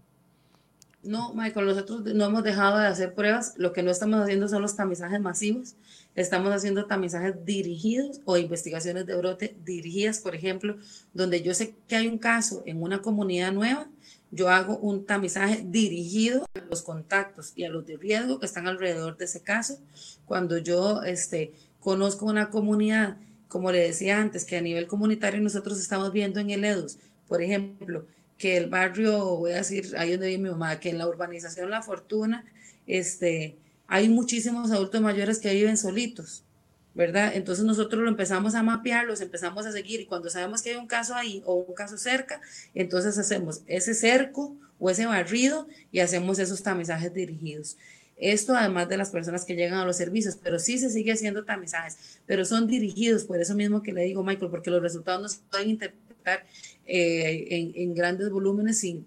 No, Michael, nosotros no hemos dejado de hacer pruebas. Lo que no estamos haciendo son los tamizajes masivos. Estamos haciendo tamizajes dirigidos o investigaciones de brote dirigidas, por ejemplo, donde yo sé que hay un caso en una comunidad nueva yo hago un tamizaje dirigido a los contactos y a los de riesgo que están alrededor de ese caso. Cuando yo este, conozco una comunidad, como le decía antes, que a nivel comunitario nosotros estamos viendo en el EDUS, por ejemplo, que el barrio, voy a decir, ahí donde vive mi mamá, que en la urbanización La Fortuna, este, hay muchísimos adultos mayores que viven solitos ¿verdad? Entonces nosotros lo empezamos a mapear, los empezamos a seguir y cuando sabemos que hay un caso ahí o un caso cerca, entonces hacemos ese cerco o ese barrido y hacemos esos tamizajes dirigidos. Esto además de las personas que llegan a los servicios, pero sí se sigue haciendo tamizajes, pero son dirigidos, por eso mismo que le digo, Michael, porque los resultados no se pueden interpretar eh, en, en, grandes volúmenes sin,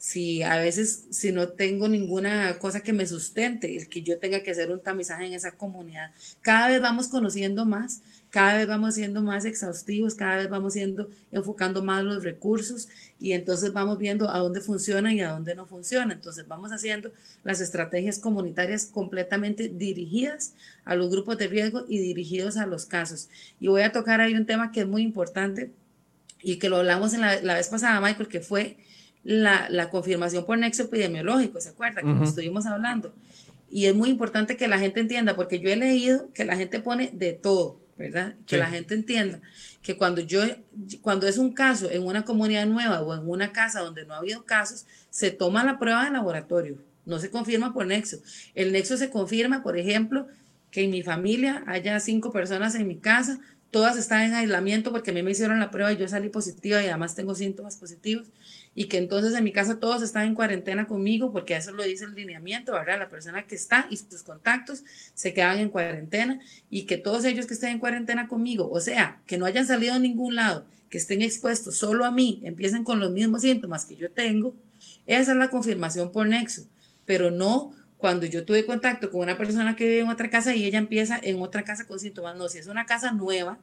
si a veces, si no tengo ninguna cosa que me sustente, el que yo tenga que hacer un tamizaje en esa comunidad. Cada vez vamos conociendo más, cada vez vamos siendo más exhaustivos, cada vez vamos siendo, enfocando más los recursos y entonces vamos viendo a dónde funciona y a dónde no funciona. Entonces vamos haciendo las estrategias comunitarias completamente dirigidas a los grupos de riesgo y dirigidos a los casos. Y voy a tocar ahí un tema que es muy importante y que lo hablamos en la, la vez pasada, Michael, que fue la, confirmación por nexo epidemiológico, ¿se acuerda? Que estuvimos hablando. Y es muy importante que la gente entienda, porque yo he leído que la gente pone de todo, ¿verdad? Que la gente entienda que cuando yo, cuando es un caso en una comunidad nueva o en una casa donde no ha habido casos, se toma la prueba de laboratorio, no se confirma por nexo. El nexo se confirma, por ejemplo, que en mi familia haya cinco personas en mi casa, todas están en aislamiento porque a mí me hicieron la prueba y yo salí positiva y además tengo síntomas positivos y que entonces en mi casa todos están en cuarentena conmigo, porque eso lo dice el lineamiento, ¿verdad? La persona que está y sus contactos se quedan en cuarentena y que todos ellos que estén en cuarentena conmigo, o sea, que no hayan salido a ningún lado, que estén expuestos solo a mí, empiecen con los mismos síntomas que yo tengo, esa es la confirmación por nexo, pero no cuando yo tuve contacto con una persona que vive en otra casa y ella empieza en otra casa con síntomas, no, si es una casa nueva,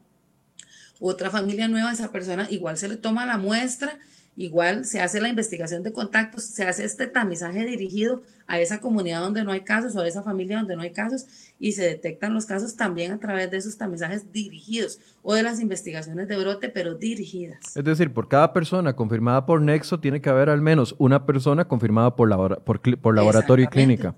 otra familia nueva, esa persona igual se le toma la muestra igual se hace la investigación de contactos, se hace este tamizaje dirigido a esa comunidad donde no hay casos o a esa familia donde no hay casos y se detectan los casos también a través de esos tamizajes dirigidos o de las investigaciones de brote, pero dirigidas. Es decir, por cada persona confirmada por Nexo tiene que haber al menos una persona confirmada por, por laboratorio y clínica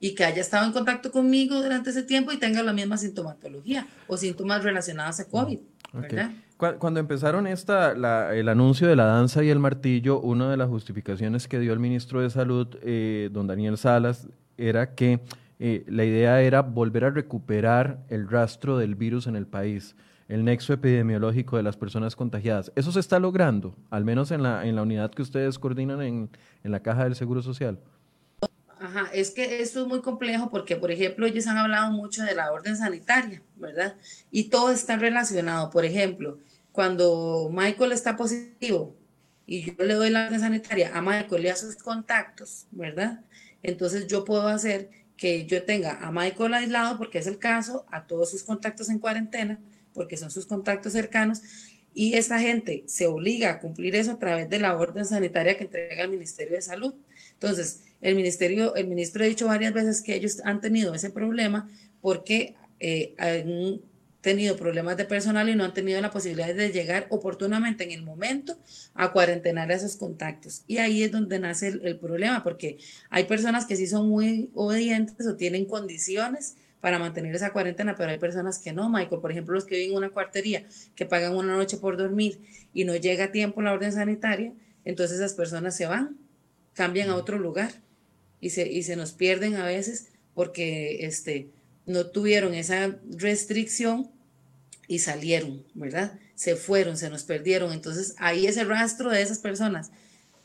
y que haya estado en contacto conmigo durante ese tiempo y tenga la misma sintomatología o síntomas relacionados a COVID. ¿verdad? Cuando empezaron esta, el anuncio de la danza y el martillo, una de las justificaciones que dio el ministro de Salud, eh, don Daniel Salas, era que eh, la idea era volver a recuperar el rastro del virus en el país, el nexo epidemiológico de las personas contagiadas. ¿Eso se está logrando, al menos en la, en la unidad que ustedes coordinan en, en la Caja del Seguro Social? Ajá, es que esto es muy complejo porque, por ejemplo, ellos han hablado mucho de la orden sanitaria, ¿verdad? Y todo está relacionado. Por ejemplo, cuando Michael está positivo y yo le doy la orden sanitaria a Michael y a sus contactos, ¿verdad? Entonces yo puedo hacer que yo tenga a Michael aislado, porque es el caso, a todos sus contactos en cuarentena, porque son sus contactos cercanos, y esa gente se obliga a cumplir eso a través de la orden sanitaria que entrega el Ministerio de Salud. Entonces, el ministerio, el ministro ha dicho varias veces que ellos han tenido ese problema porque eh, han tenido problemas de personal y no han tenido la posibilidad de llegar oportunamente en el momento a cuarentenar a esos contactos. Y ahí es donde nace el, problema, porque hay personas que sí son muy obedientes o tienen condiciones para mantener esa cuarentena, pero hay personas que no, Michael, por ejemplo, los que viven en una cuartería, que pagan una noche por dormir y no llega a tiempo la orden sanitaria, entonces esas personas se van, cambian a otro lugar y se, y se nos pierden a veces porque este, no tuvieron esa restricción y salieron, ¿verdad? Se fueron, se nos perdieron. Entonces ahí ese rastro de esas personas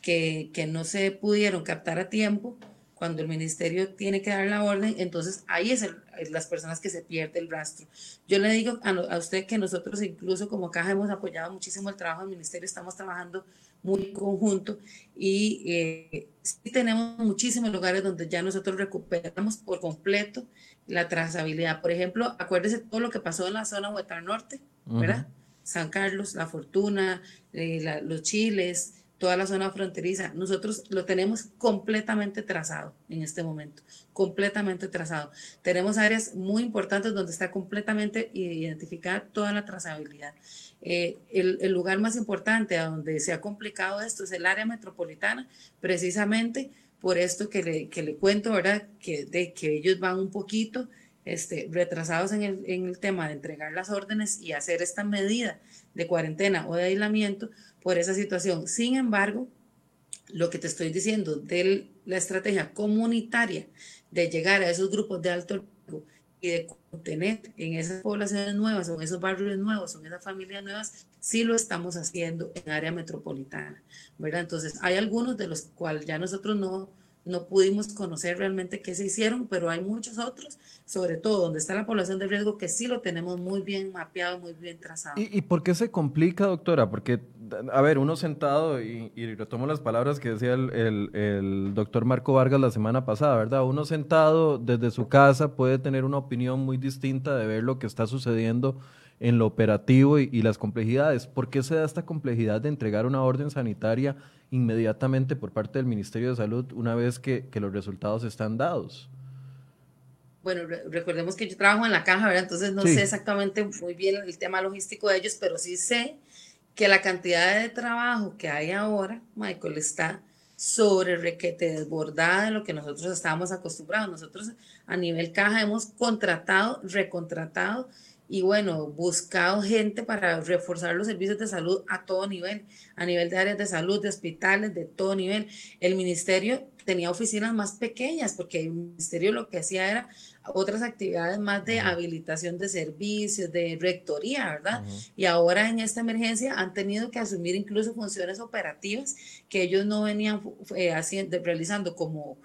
que, que no se pudieron captar a tiempo, cuando el ministerio tiene que dar la orden, entonces ahí es las personas que se pierde el rastro. Yo le digo a, a, usted que nosotros incluso como caja hemos apoyado muchísimo el trabajo del ministerio, estamos trabajando muy conjunto y eh, sí tenemos muchísimos lugares donde ya nosotros recuperamos por completo la trazabilidad. Por ejemplo, acuérdese todo lo que pasó en la zona Huetar Norte, ¿verdad? San Carlos, La Fortuna, eh, los Chiles, toda la zona fronteriza. Nosotros lo tenemos completamente trazado en este momento, completamente trazado. Tenemos áreas muy importantes donde está completamente identificada toda la trazabilidad. Eh, el, lugar más importante a donde se ha complicado esto es el área metropolitana, precisamente por esto que le, que le cuento, ¿verdad? Que, de, que ellos van un poquito este, retrasados en el, en el tema de entregar las órdenes y hacer esta medida de cuarentena o de aislamiento por esa situación. Sin embargo, lo que te estoy diciendo de la estrategia comunitaria de llegar a esos grupos de alto riesgo y de contener en esas poblaciones nuevas en esos barrios nuevos en esas familias nuevas, sí lo estamos haciendo en área metropolitana, ¿verdad? Entonces, hay algunos de los cuales ya nosotros no, no pudimos conocer realmente qué se hicieron, pero hay muchos otros, sobre todo donde está la población de riesgo, que sí lo tenemos muy bien mapeado, muy bien trazado. ¿Y, y por qué se complica, doctora? Porque a ver, uno sentado, y, retomo las palabras que decía el, doctor Marco Vargas la semana pasada, ¿verdad? Uno sentado desde su casa puede tener una opinión muy distinta de ver lo que está sucediendo en lo operativo y, las complejidades. ¿Por qué se da esta complejidad de entregar una orden sanitaria inmediatamente por parte del Ministerio de Salud una vez que, los resultados están dados? Bueno, recordemos que yo trabajo en la caja, ¿verdad? Entonces no sé exactamente muy bien el tema logístico de ellos, pero sí sé que la cantidad de trabajo que hay ahora, Michael, está sobre requete desbordada de lo que nosotros estábamos acostumbrados. Nosotros a nivel caja hemos contratado, recontratado y bueno, buscado gente para reforzar los servicios de salud a todo nivel, a nivel de áreas de salud, de hospitales, de todo nivel. El ministerio tenía oficinas más pequeñas porque el ministerio lo que hacía era otras actividades más de habilitación de servicios, de rectoría, ¿verdad? Y ahora en esta emergencia han tenido que asumir incluso funciones operativas que ellos no venían eh, haciendo, realizando como,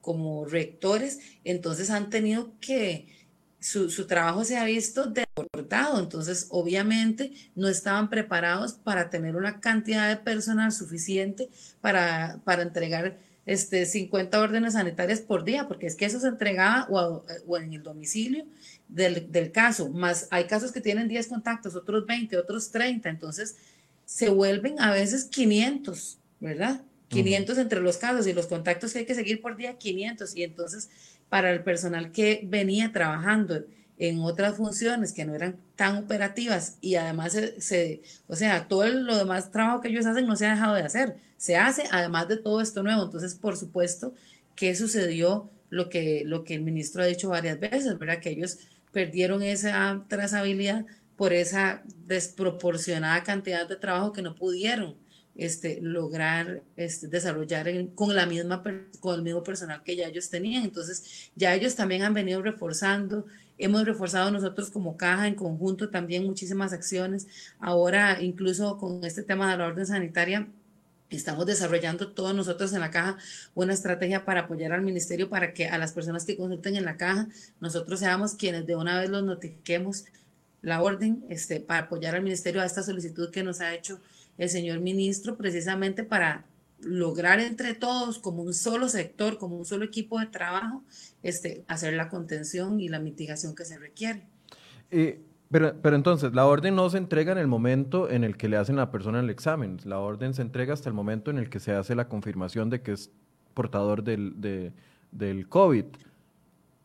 como rectores, entonces han tenido que, su, su trabajo se ha visto desbordado, entonces obviamente no estaban preparados para tener una cantidad de personal suficiente para, para entregar este, 50 órdenes sanitarias por día, porque es que eso se entregaba o, en el domicilio del, del, caso, más hay casos que tienen 10 contactos, otros 20, otros 30, entonces se vuelven a veces 500, ¿verdad? 500 entre los casos y los contactos que hay que seguir por día, 500. Y entonces, para el personal que venía trabajando en otras funciones que no eran tan operativas y además se, o sea, todo lo demás trabajo que ellos hacen no se ha dejado de hacer, se hace además de todo esto nuevo. Entonces, por supuesto, ¿qué sucedió? Lo que, lo que el ministro ha dicho varias veces, ¿verdad? Que ellos perdieron esa trazabilidad por esa desproporcionada cantidad de trabajo que no pudieron este, lograr este, desarrollar con, la misma, con el mismo personal que ya ellos tenían. Entonces, ya ellos también han venido reforzando Hemos reforzado nosotros como caja en conjunto también muchísimas acciones. Ahora, incluso con este tema de la orden sanitaria, Estamos desarrollando todos nosotros en la caja una estrategia para apoyar al ministerio para que a las personas que consulten en la caja, nosotros seamos quienes de una vez los notifiquemos la orden este, para apoyar al ministerio a esta solicitud que nos ha hecho el señor ministro, precisamente para lograr entre todos, como un solo sector, como un solo equipo de trabajo, este, hacer la contención y la mitigación que se requiere. Eh, pero, pero entonces, la orden no se entrega en el momento en el que le hacen a la persona el examen, la orden se entrega hasta el momento en el que se hace la confirmación de que es portador del, de, del COVID.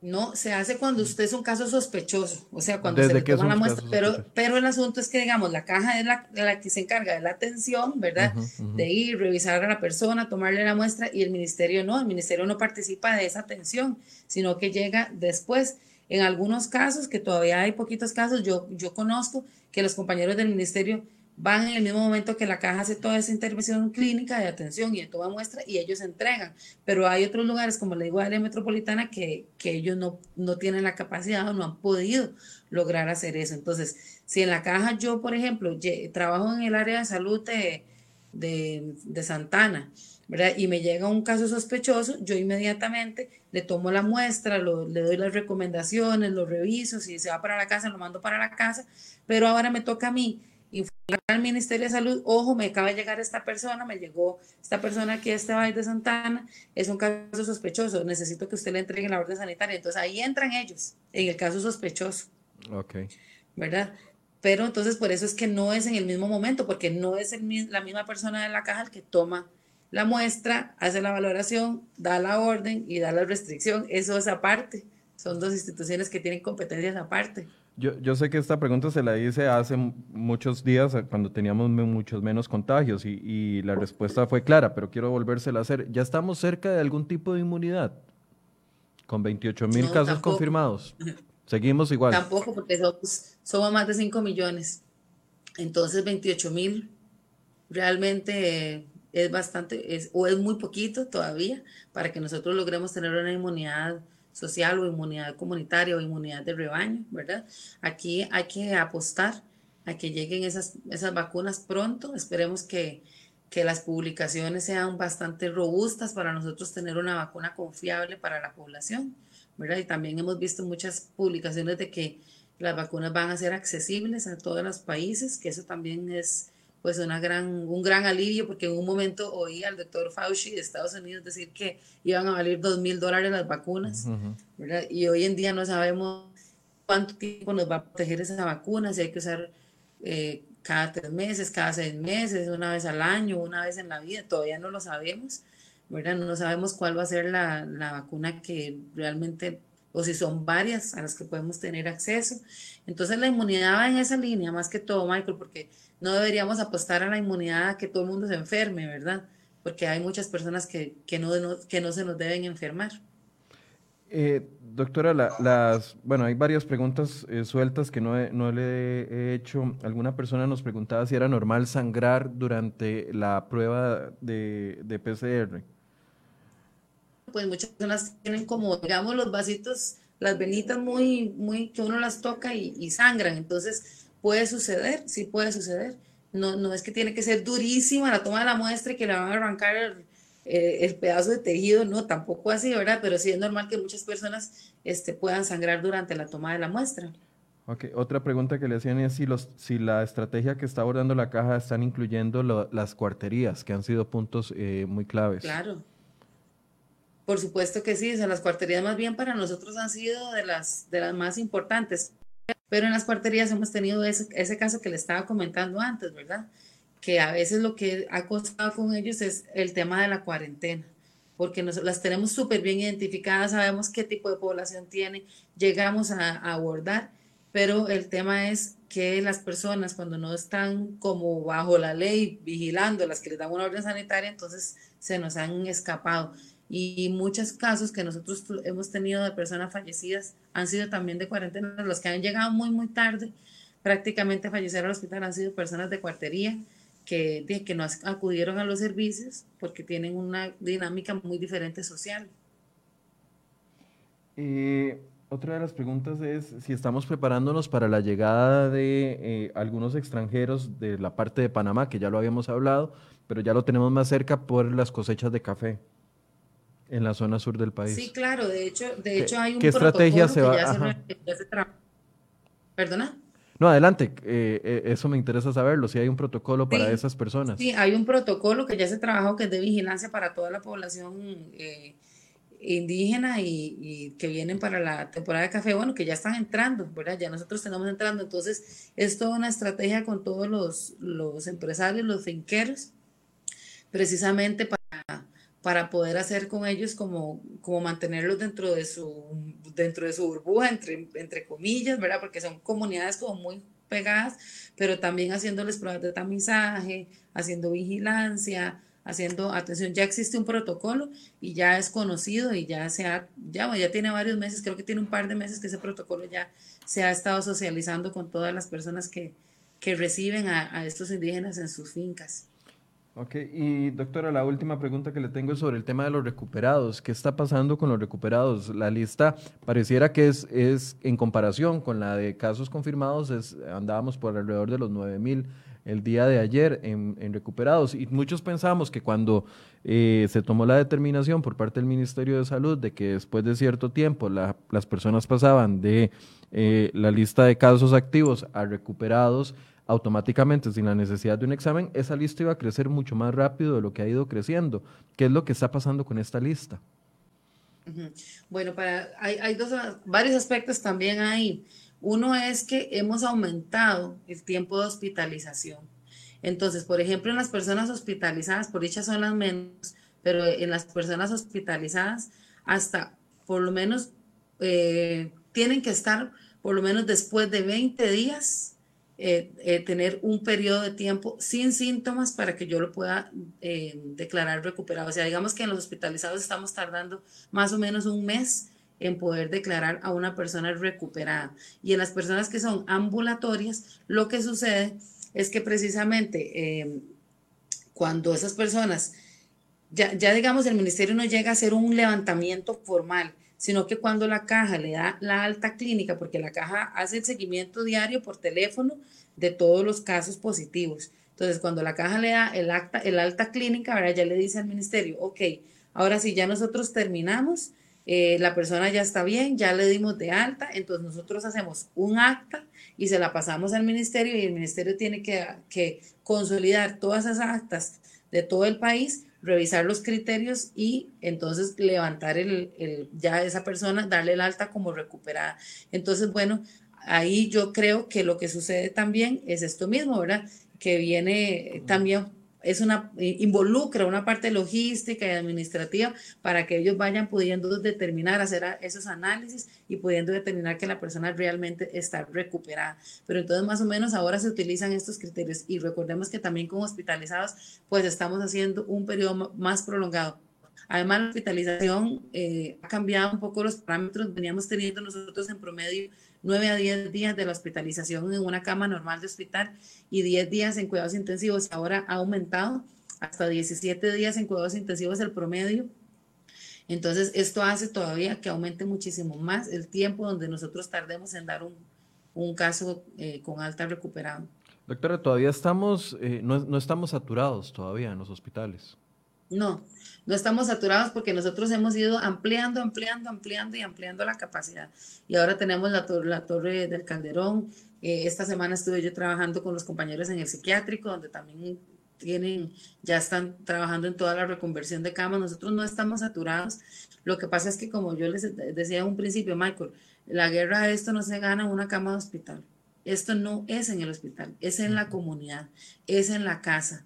No, se hace cuando usted es un caso sospechoso, o sea, cuando se le toma la muestra, pero, pero el asunto es que, digamos, la caja es la, la que se encarga de la atención, ¿verdad? De ir, revisar a la persona, tomarle la muestra y el ministerio no, el ministerio no participa de esa atención, sino que llega después. En algunos casos, que todavía hay poquitos casos, yo, yo conozco que los compañeros del ministerio van en el mismo momento que la caja hace toda esa intervención clínica de atención y de toma muestra y ellos entregan. Pero hay otros lugares, como le digo, área metropolitana, que, que ellos no, no tienen la capacidad o no han podido lograr hacer eso. Entonces, si en la caja yo, por ejemplo, trabajo en el área de salud de, de, de Santana, ¿verdad? Y me llega un caso sospechoso, yo inmediatamente le tomo la muestra, le doy las recomendaciones, lo reviso, si se va para la casa, lo mando para la casa, pero ahora me toca a mí informar al Ministerio de Salud, ojo, me acaba de llegar esta persona, me llegó esta persona aquí a este Valle de Santana, es un caso sospechoso, necesito que usted le entregue la orden sanitaria. Entonces ahí entran ellos, en el caso sospechoso. Ok. ¿Verdad? Pero entonces por eso es que no es en el mismo momento, porque no es el, la misma persona de la caja el que toma la muestra, hace la valoración, da la orden y da la restricción. Eso es aparte. Son dos instituciones que tienen competencias aparte. Yo, yo, sé que esta pregunta se la hice hace muchos días, eh, cuando teníamos muchos menos contagios, y, y, la respuesta fue clara, pero quiero volvérsela a hacer. ¿Ya estamos cerca de algún tipo de inmunidad? Con 28 mil casos confirmados. Seguimos igual. Tampoco, porque somos, somos, más de 5 millones. Entonces, 28 mil realmente es bastante, es, o es muy poquito todavía para que nosotros logremos tener una inmunidad social o inmunidad comunitaria o inmunidad de rebaño, ¿verdad? Aquí hay que apostar a que lleguen esas, esas vacunas pronto. Esperemos que, que las publicaciones sean bastante robustas para nosotros tener una vacuna confiable para la población, ¿verdad? Y también hemos visto muchas publicaciones de que las vacunas van a ser accesibles a todos los países, que eso también es pues una gran, un gran alivio, porque en un momento oí al doctor Fauci de Estados Unidos decir que iban a valer dos mil dólares las vacunas, ¿verdad? Y hoy en día no sabemos cuánto tiempo nos va a proteger esa vacuna, si hay que usar eh, cada tres meses, cada seis meses, una vez al año, una vez en la vida, todavía no lo sabemos, ¿verdad? No sabemos cuál va a ser la, la vacuna que realmente o si son varias a las que podemos tener acceso. Entonces la inmunidad va en esa línea, más que todo, Michael, porque no deberíamos apostar a la inmunidad a que todo el mundo se enferme, ¿verdad? Porque hay muchas personas que, que, no, que no se nos deben enfermar. Eh, doctora, las, bueno, hay varias preguntas eh, sueltas que no, no le he hecho. Alguna persona nos preguntaba si era normal sangrar durante la prueba de, de PCR. Pues muchas personas tienen como, digamos, los vasitos, las venitas muy, muy, que uno las toca y, y sangran. Entonces, Puede suceder, sí puede suceder. No, no es que tiene que ser durísima la toma de la muestra y que le van a arrancar el, eh, pedazo de tejido, no, tampoco así, ¿verdad? Pero sí es normal que muchas personas este, puedan sangrar durante la toma de la muestra. Ok, otra pregunta que le hacían es si, los, si la estrategia que está abordando la caja están incluyendo las cuarterías, que han sido puntos eh, muy claves. Claro. Por supuesto que sí, o sea, las cuarterías más bien para nosotros han sido de las, de las más importantes. Pero en las cuarterías hemos tenido ese, ese caso que le estaba comentando antes, ¿verdad? que a veces lo que ha costado con ellos es el tema de la cuarentena, porque nos, las tenemos súper bien identificadas, sabemos qué tipo de población tiene, llegamos a, a abordar, pero el tema es que las personas cuando no están como bajo la ley vigilando las que les dan una orden sanitaria, entonces se nos han escapado. Y muchos casos que nosotros hemos tenido de personas fallecidas han sido también de cuarentena. Los que han llegado muy, muy tarde, prácticamente a fallecer al hospital han sido personas de cuartería que, que no acudieron a los servicios porque tienen una dinámica muy diferente social. Eh, otra de las preguntas es si estamos preparándonos para la llegada de eh, algunos extranjeros de la parte de Panamá, que ya lo habíamos hablado, pero ya lo tenemos más cerca por las cosechas de café en la zona sur del país. Sí, claro, de hecho, de hecho hay un ¿Qué estrategia se va? a ¿Perdona? No, adelante, eh, eh, eso me interesa saberlo, si hay un protocolo para esas personas. Sí, hay un protocolo que ya se trabajó que es de vigilancia para toda la población eh, indígena y, que vienen para la temporada de café, bueno, que ya están entrando, ¿verdad? Ya nosotros tenemos entrando, entonces es toda una estrategia con todos los, los empresarios, los finqueros, precisamente para, para poder hacer con ellos como, como mantenerlos dentro de su, dentro de su burbuja, entre, entre comillas, ¿verdad? Porque son comunidades como muy pegadas, pero también haciéndoles pruebas de tamizaje, haciendo vigilancia, haciendo atención. Ya existe un protocolo y ya es conocido y ya se ha, ya, ya tiene varios meses, creo que tiene un par de meses que ese protocolo ya se ha estado socializando con todas las personas que, que reciben a, a estos indígenas en sus fincas. Ok, y doctora, la última pregunta que le tengo es sobre el tema de los recuperados. ¿Qué está pasando con los recuperados? La lista pareciera que es, es en comparación con la de casos confirmados, es, andábamos por alrededor de los 9 mil el día de ayer en, recuperados. Y muchos pensamos que cuando eh, se tomó la determinación por parte del Ministerio de Salud de que después de cierto tiempo las personas pasaban de eh, la lista de casos activos a recuperados, automáticamente, sin la necesidad de un examen, esa lista iba a crecer mucho más rápido de lo que ha ido creciendo. ¿Qué es lo que está pasando con esta lista? Bueno, para, hay, hay dos, varios aspectos también ahí. Uno es que hemos aumentado el tiempo de hospitalización. Entonces, por ejemplo, en las personas hospitalizadas, por dicha son las menos, pero en las personas hospitalizadas, hasta por lo menos eh, tienen que estar por lo menos después de 20 días eh, eh, tener un periodo de tiempo sin síntomas para que yo lo pueda declarar recuperado. O sea, digamos que en los hospitalizados estamos tardando más o menos un mes en poder declarar a una persona recuperada. Y en las personas que son ambulatorias, lo que sucede es que precisamente cuando esas personas, ya, ya digamos, el ministerio no llega a hacer un levantamiento formal, sino que cuando la caja le da la alta clínica, porque la caja hace el seguimiento diario por teléfono de todos los casos positivos. Entonces, cuando la caja le da el, acta, el alta clínica, ahora ya le dice al ministerio, ok, ahora sí, ya nosotros terminamos, eh, la persona ya está bien, ya le dimos de alta, entonces nosotros hacemos un acta y se la pasamos al ministerio y el ministerio tiene que, que consolidar todas esas actas de todo el país revisar los criterios y entonces levantar el, el, ya esa persona, darle el alta como recuperada. Entonces, bueno, ahí yo creo que lo que sucede también es esto mismo, ¿verdad? Que viene también es una, involucra una parte logística y administrativa para que ellos vayan pudiendo determinar, hacer esos análisis y pudiendo determinar que la persona realmente está recuperada. Pero entonces más o menos ahora se utilizan estos criterios y recordemos que también con hospitalizados pues estamos haciendo un periodo más prolongado. Además, la hospitalización eh, ha cambiado un poco los parámetros. Veníamos teniendo nosotros en promedio 9 a 10 días de la hospitalización en una cama normal de hospital y 10 días en cuidados intensivos. Ahora ha aumentado hasta 17 días en cuidados intensivos el promedio. Entonces, esto hace todavía que aumente muchísimo más el tiempo donde nosotros tardemos en dar un, un caso eh, con alta recuperación. Doctora, todavía estamos, eh, no, no estamos saturados todavía en los hospitales. No, no estamos saturados porque nosotros hemos ido ampliando, ampliando, ampliando y ampliando la capacidad. Y ahora tenemos la, la torre del Calderón. Eh, esta semana estuve yo trabajando con los compañeros en el psiquiátrico, donde también tienen, ya están trabajando en toda la reconversión de camas. Nosotros no estamos saturados. Lo que pasa es que, como yo les decía en un principio, Michael, la guerra de esto no se gana en una cama de hospital. esto no es en el hospital, es en la comunidad, es en la casa,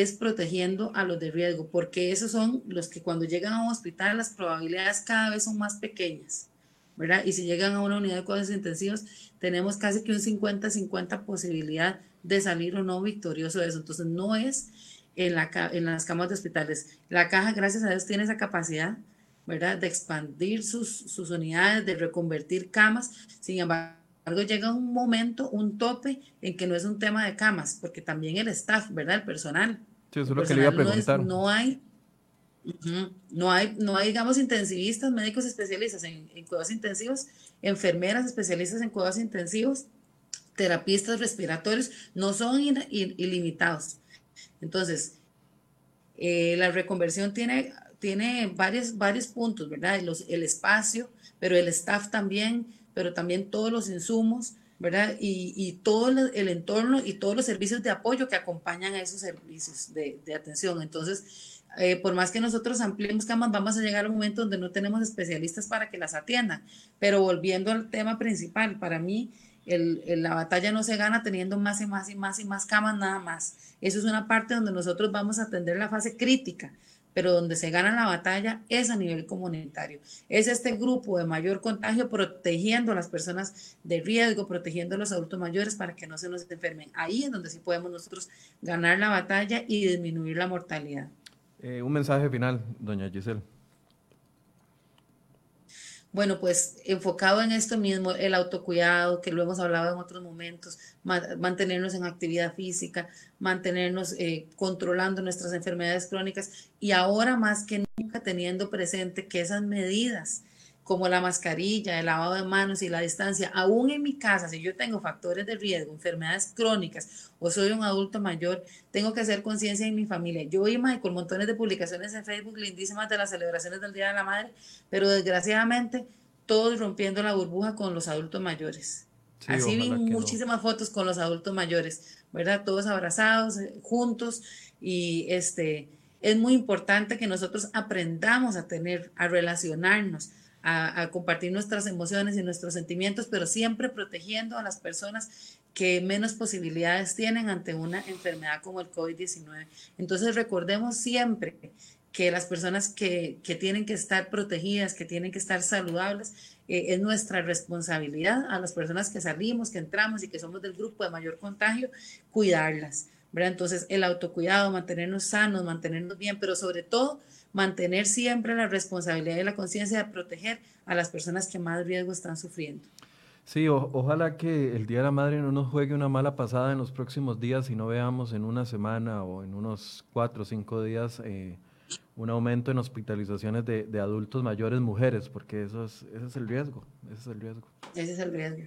es protegiendo a los de riesgo, porque esos son los que cuando llegan a un hospital las probabilidades cada vez son más pequeñas, ¿verdad? Y si llegan a una unidad de cuidados intensivos, tenemos casi que un 50-50 posibilidad de salir o no victorioso de eso. Entonces, no es en, la, en las camas de hospitales. La caja, gracias a Dios, tiene esa capacidad, ¿verdad? De expandir sus, sus unidades, de reconvertir camas. Sin embargo, llega un momento, un tope, en que no es un tema de camas, porque también el staff, ¿verdad? El personal. Sí, eso es lo que le iba a preguntar. No, hay, no hay, no hay, digamos, intensivistas, médicos especialistas en, en cuidados intensivos, enfermeras especialistas en cuidados intensivos, terapistas respiratorios, no son ilimitados. Entonces, eh, la reconversión tiene, tiene varios, varios puntos, ¿verdad? Los, el espacio, pero el staff también, pero también todos los insumos, ¿verdad? Y, todo el entorno y todos los servicios de apoyo que acompañan a esos servicios de, atención. Entonces, eh, por más que nosotros ampliemos camas, vamos a llegar a un momento donde no tenemos especialistas para que las atiendan. Pero volviendo al tema principal, para mí el, la batalla no se gana teniendo más y más y más y más camas nada más. Eso es una parte donde nosotros vamos a atender la fase crítica, pero donde se gana la batalla es a nivel comunitario. Es este grupo de mayor contagio protegiendo a las personas de riesgo, protegiendo a los adultos mayores para que no se nos enfermen. Ahí es donde sí podemos nosotros ganar la batalla y disminuir la mortalidad. Eh, un mensaje final, doña Giselle. Bueno, pues enfocado en esto mismo, el autocuidado, que lo hemos hablado en otros momentos, mantenernos en actividad física, mantenernos eh, controlando nuestras enfermedades crónicas y ahora más que nunca teniendo presente que esas medidas como la mascarilla, el lavado de manos y la distancia, aún en mi casa, si yo tengo factores de riesgo, enfermedades crónicas o soy un adulto mayor, tengo que hacer conciencia en mi familia. Yo vi, Michael, montones de publicaciones en Facebook lindísimas de las celebraciones del Día de la Madre, pero desgraciadamente todos rompiendo la burbuja con los adultos mayores. Así vi muchísimas fotos con los adultos mayores, ¿verdad? Todos abrazados, eh, juntos y este es muy importante que nosotros aprendamos a tener, a relacionarnos, a, compartir nuestras emociones y nuestros sentimientos, pero siempre protegiendo a las personas que menos posibilidades tienen ante una enfermedad como el COVID-19. Entonces recordemos siempre que las personas que, tienen que estar protegidas, que tienen que estar saludables, eh, es nuestra responsabilidad a las personas que salimos, que entramos y que somos del grupo de mayor contagio, cuidarlas. ¿verdad? Entonces, el autocuidado, mantenernos sanos, mantenernos bien, pero sobre todo mantener siempre la responsabilidad y la conciencia de proteger a las personas que más riesgo están sufriendo. Sí, ojalá que el Día de la Madre no nos juegue una mala pasada en los próximos días y no veamos en una semana o en unos cuatro o cinco días eh, un aumento en hospitalizaciones de, de, adultos mayores, mujeres, porque eso es, ese es el riesgo, ese es el riesgo. Ese es el riesgo.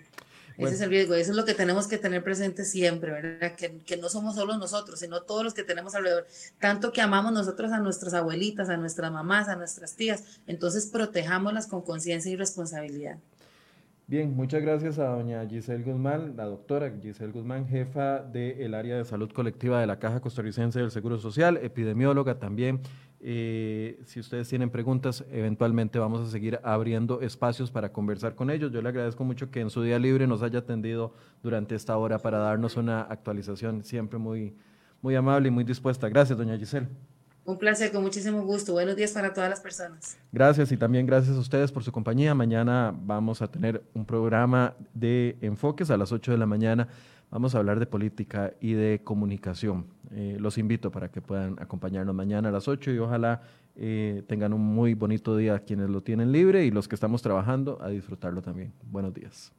Ese es el riesgo, eso es lo que tenemos que tener presente siempre, ¿verdad? Que, que, no somos solo nosotros, sino todos los que tenemos alrededor. Tanto que amamos nosotros a nuestras abuelitas, a nuestras mamás, a nuestras tías, entonces protejámoslas con conciencia y responsabilidad. Bien, muchas gracias a doña Giselle Guzmán, la doctora Giselle Guzmán, jefa del área de salud colectiva de la Caja Costarricense del Seguro Social, epidemióloga también eh, si ustedes tienen preguntas, eventualmente vamos a seguir abriendo espacios para conversar con ellos. Yo le agradezco mucho que en su día libre nos haya atendido durante esta hora para darnos una actualización siempre muy, muy amable y muy dispuesta. Gracias, doña Giselle. Un placer, con muchísimo gusto. Buenos días para todas las personas. Gracias y también gracias a ustedes por su compañía. Mañana vamos a tener un programa de enfoques a las 8 de la mañana Vamos a hablar de política y de comunicación. Eh, los invito para que puedan acompañarnos mañana a las 8 y ojalá eh, tengan un muy bonito día quienes lo tienen libre y los que estamos trabajando a disfrutarlo también. Buenos días.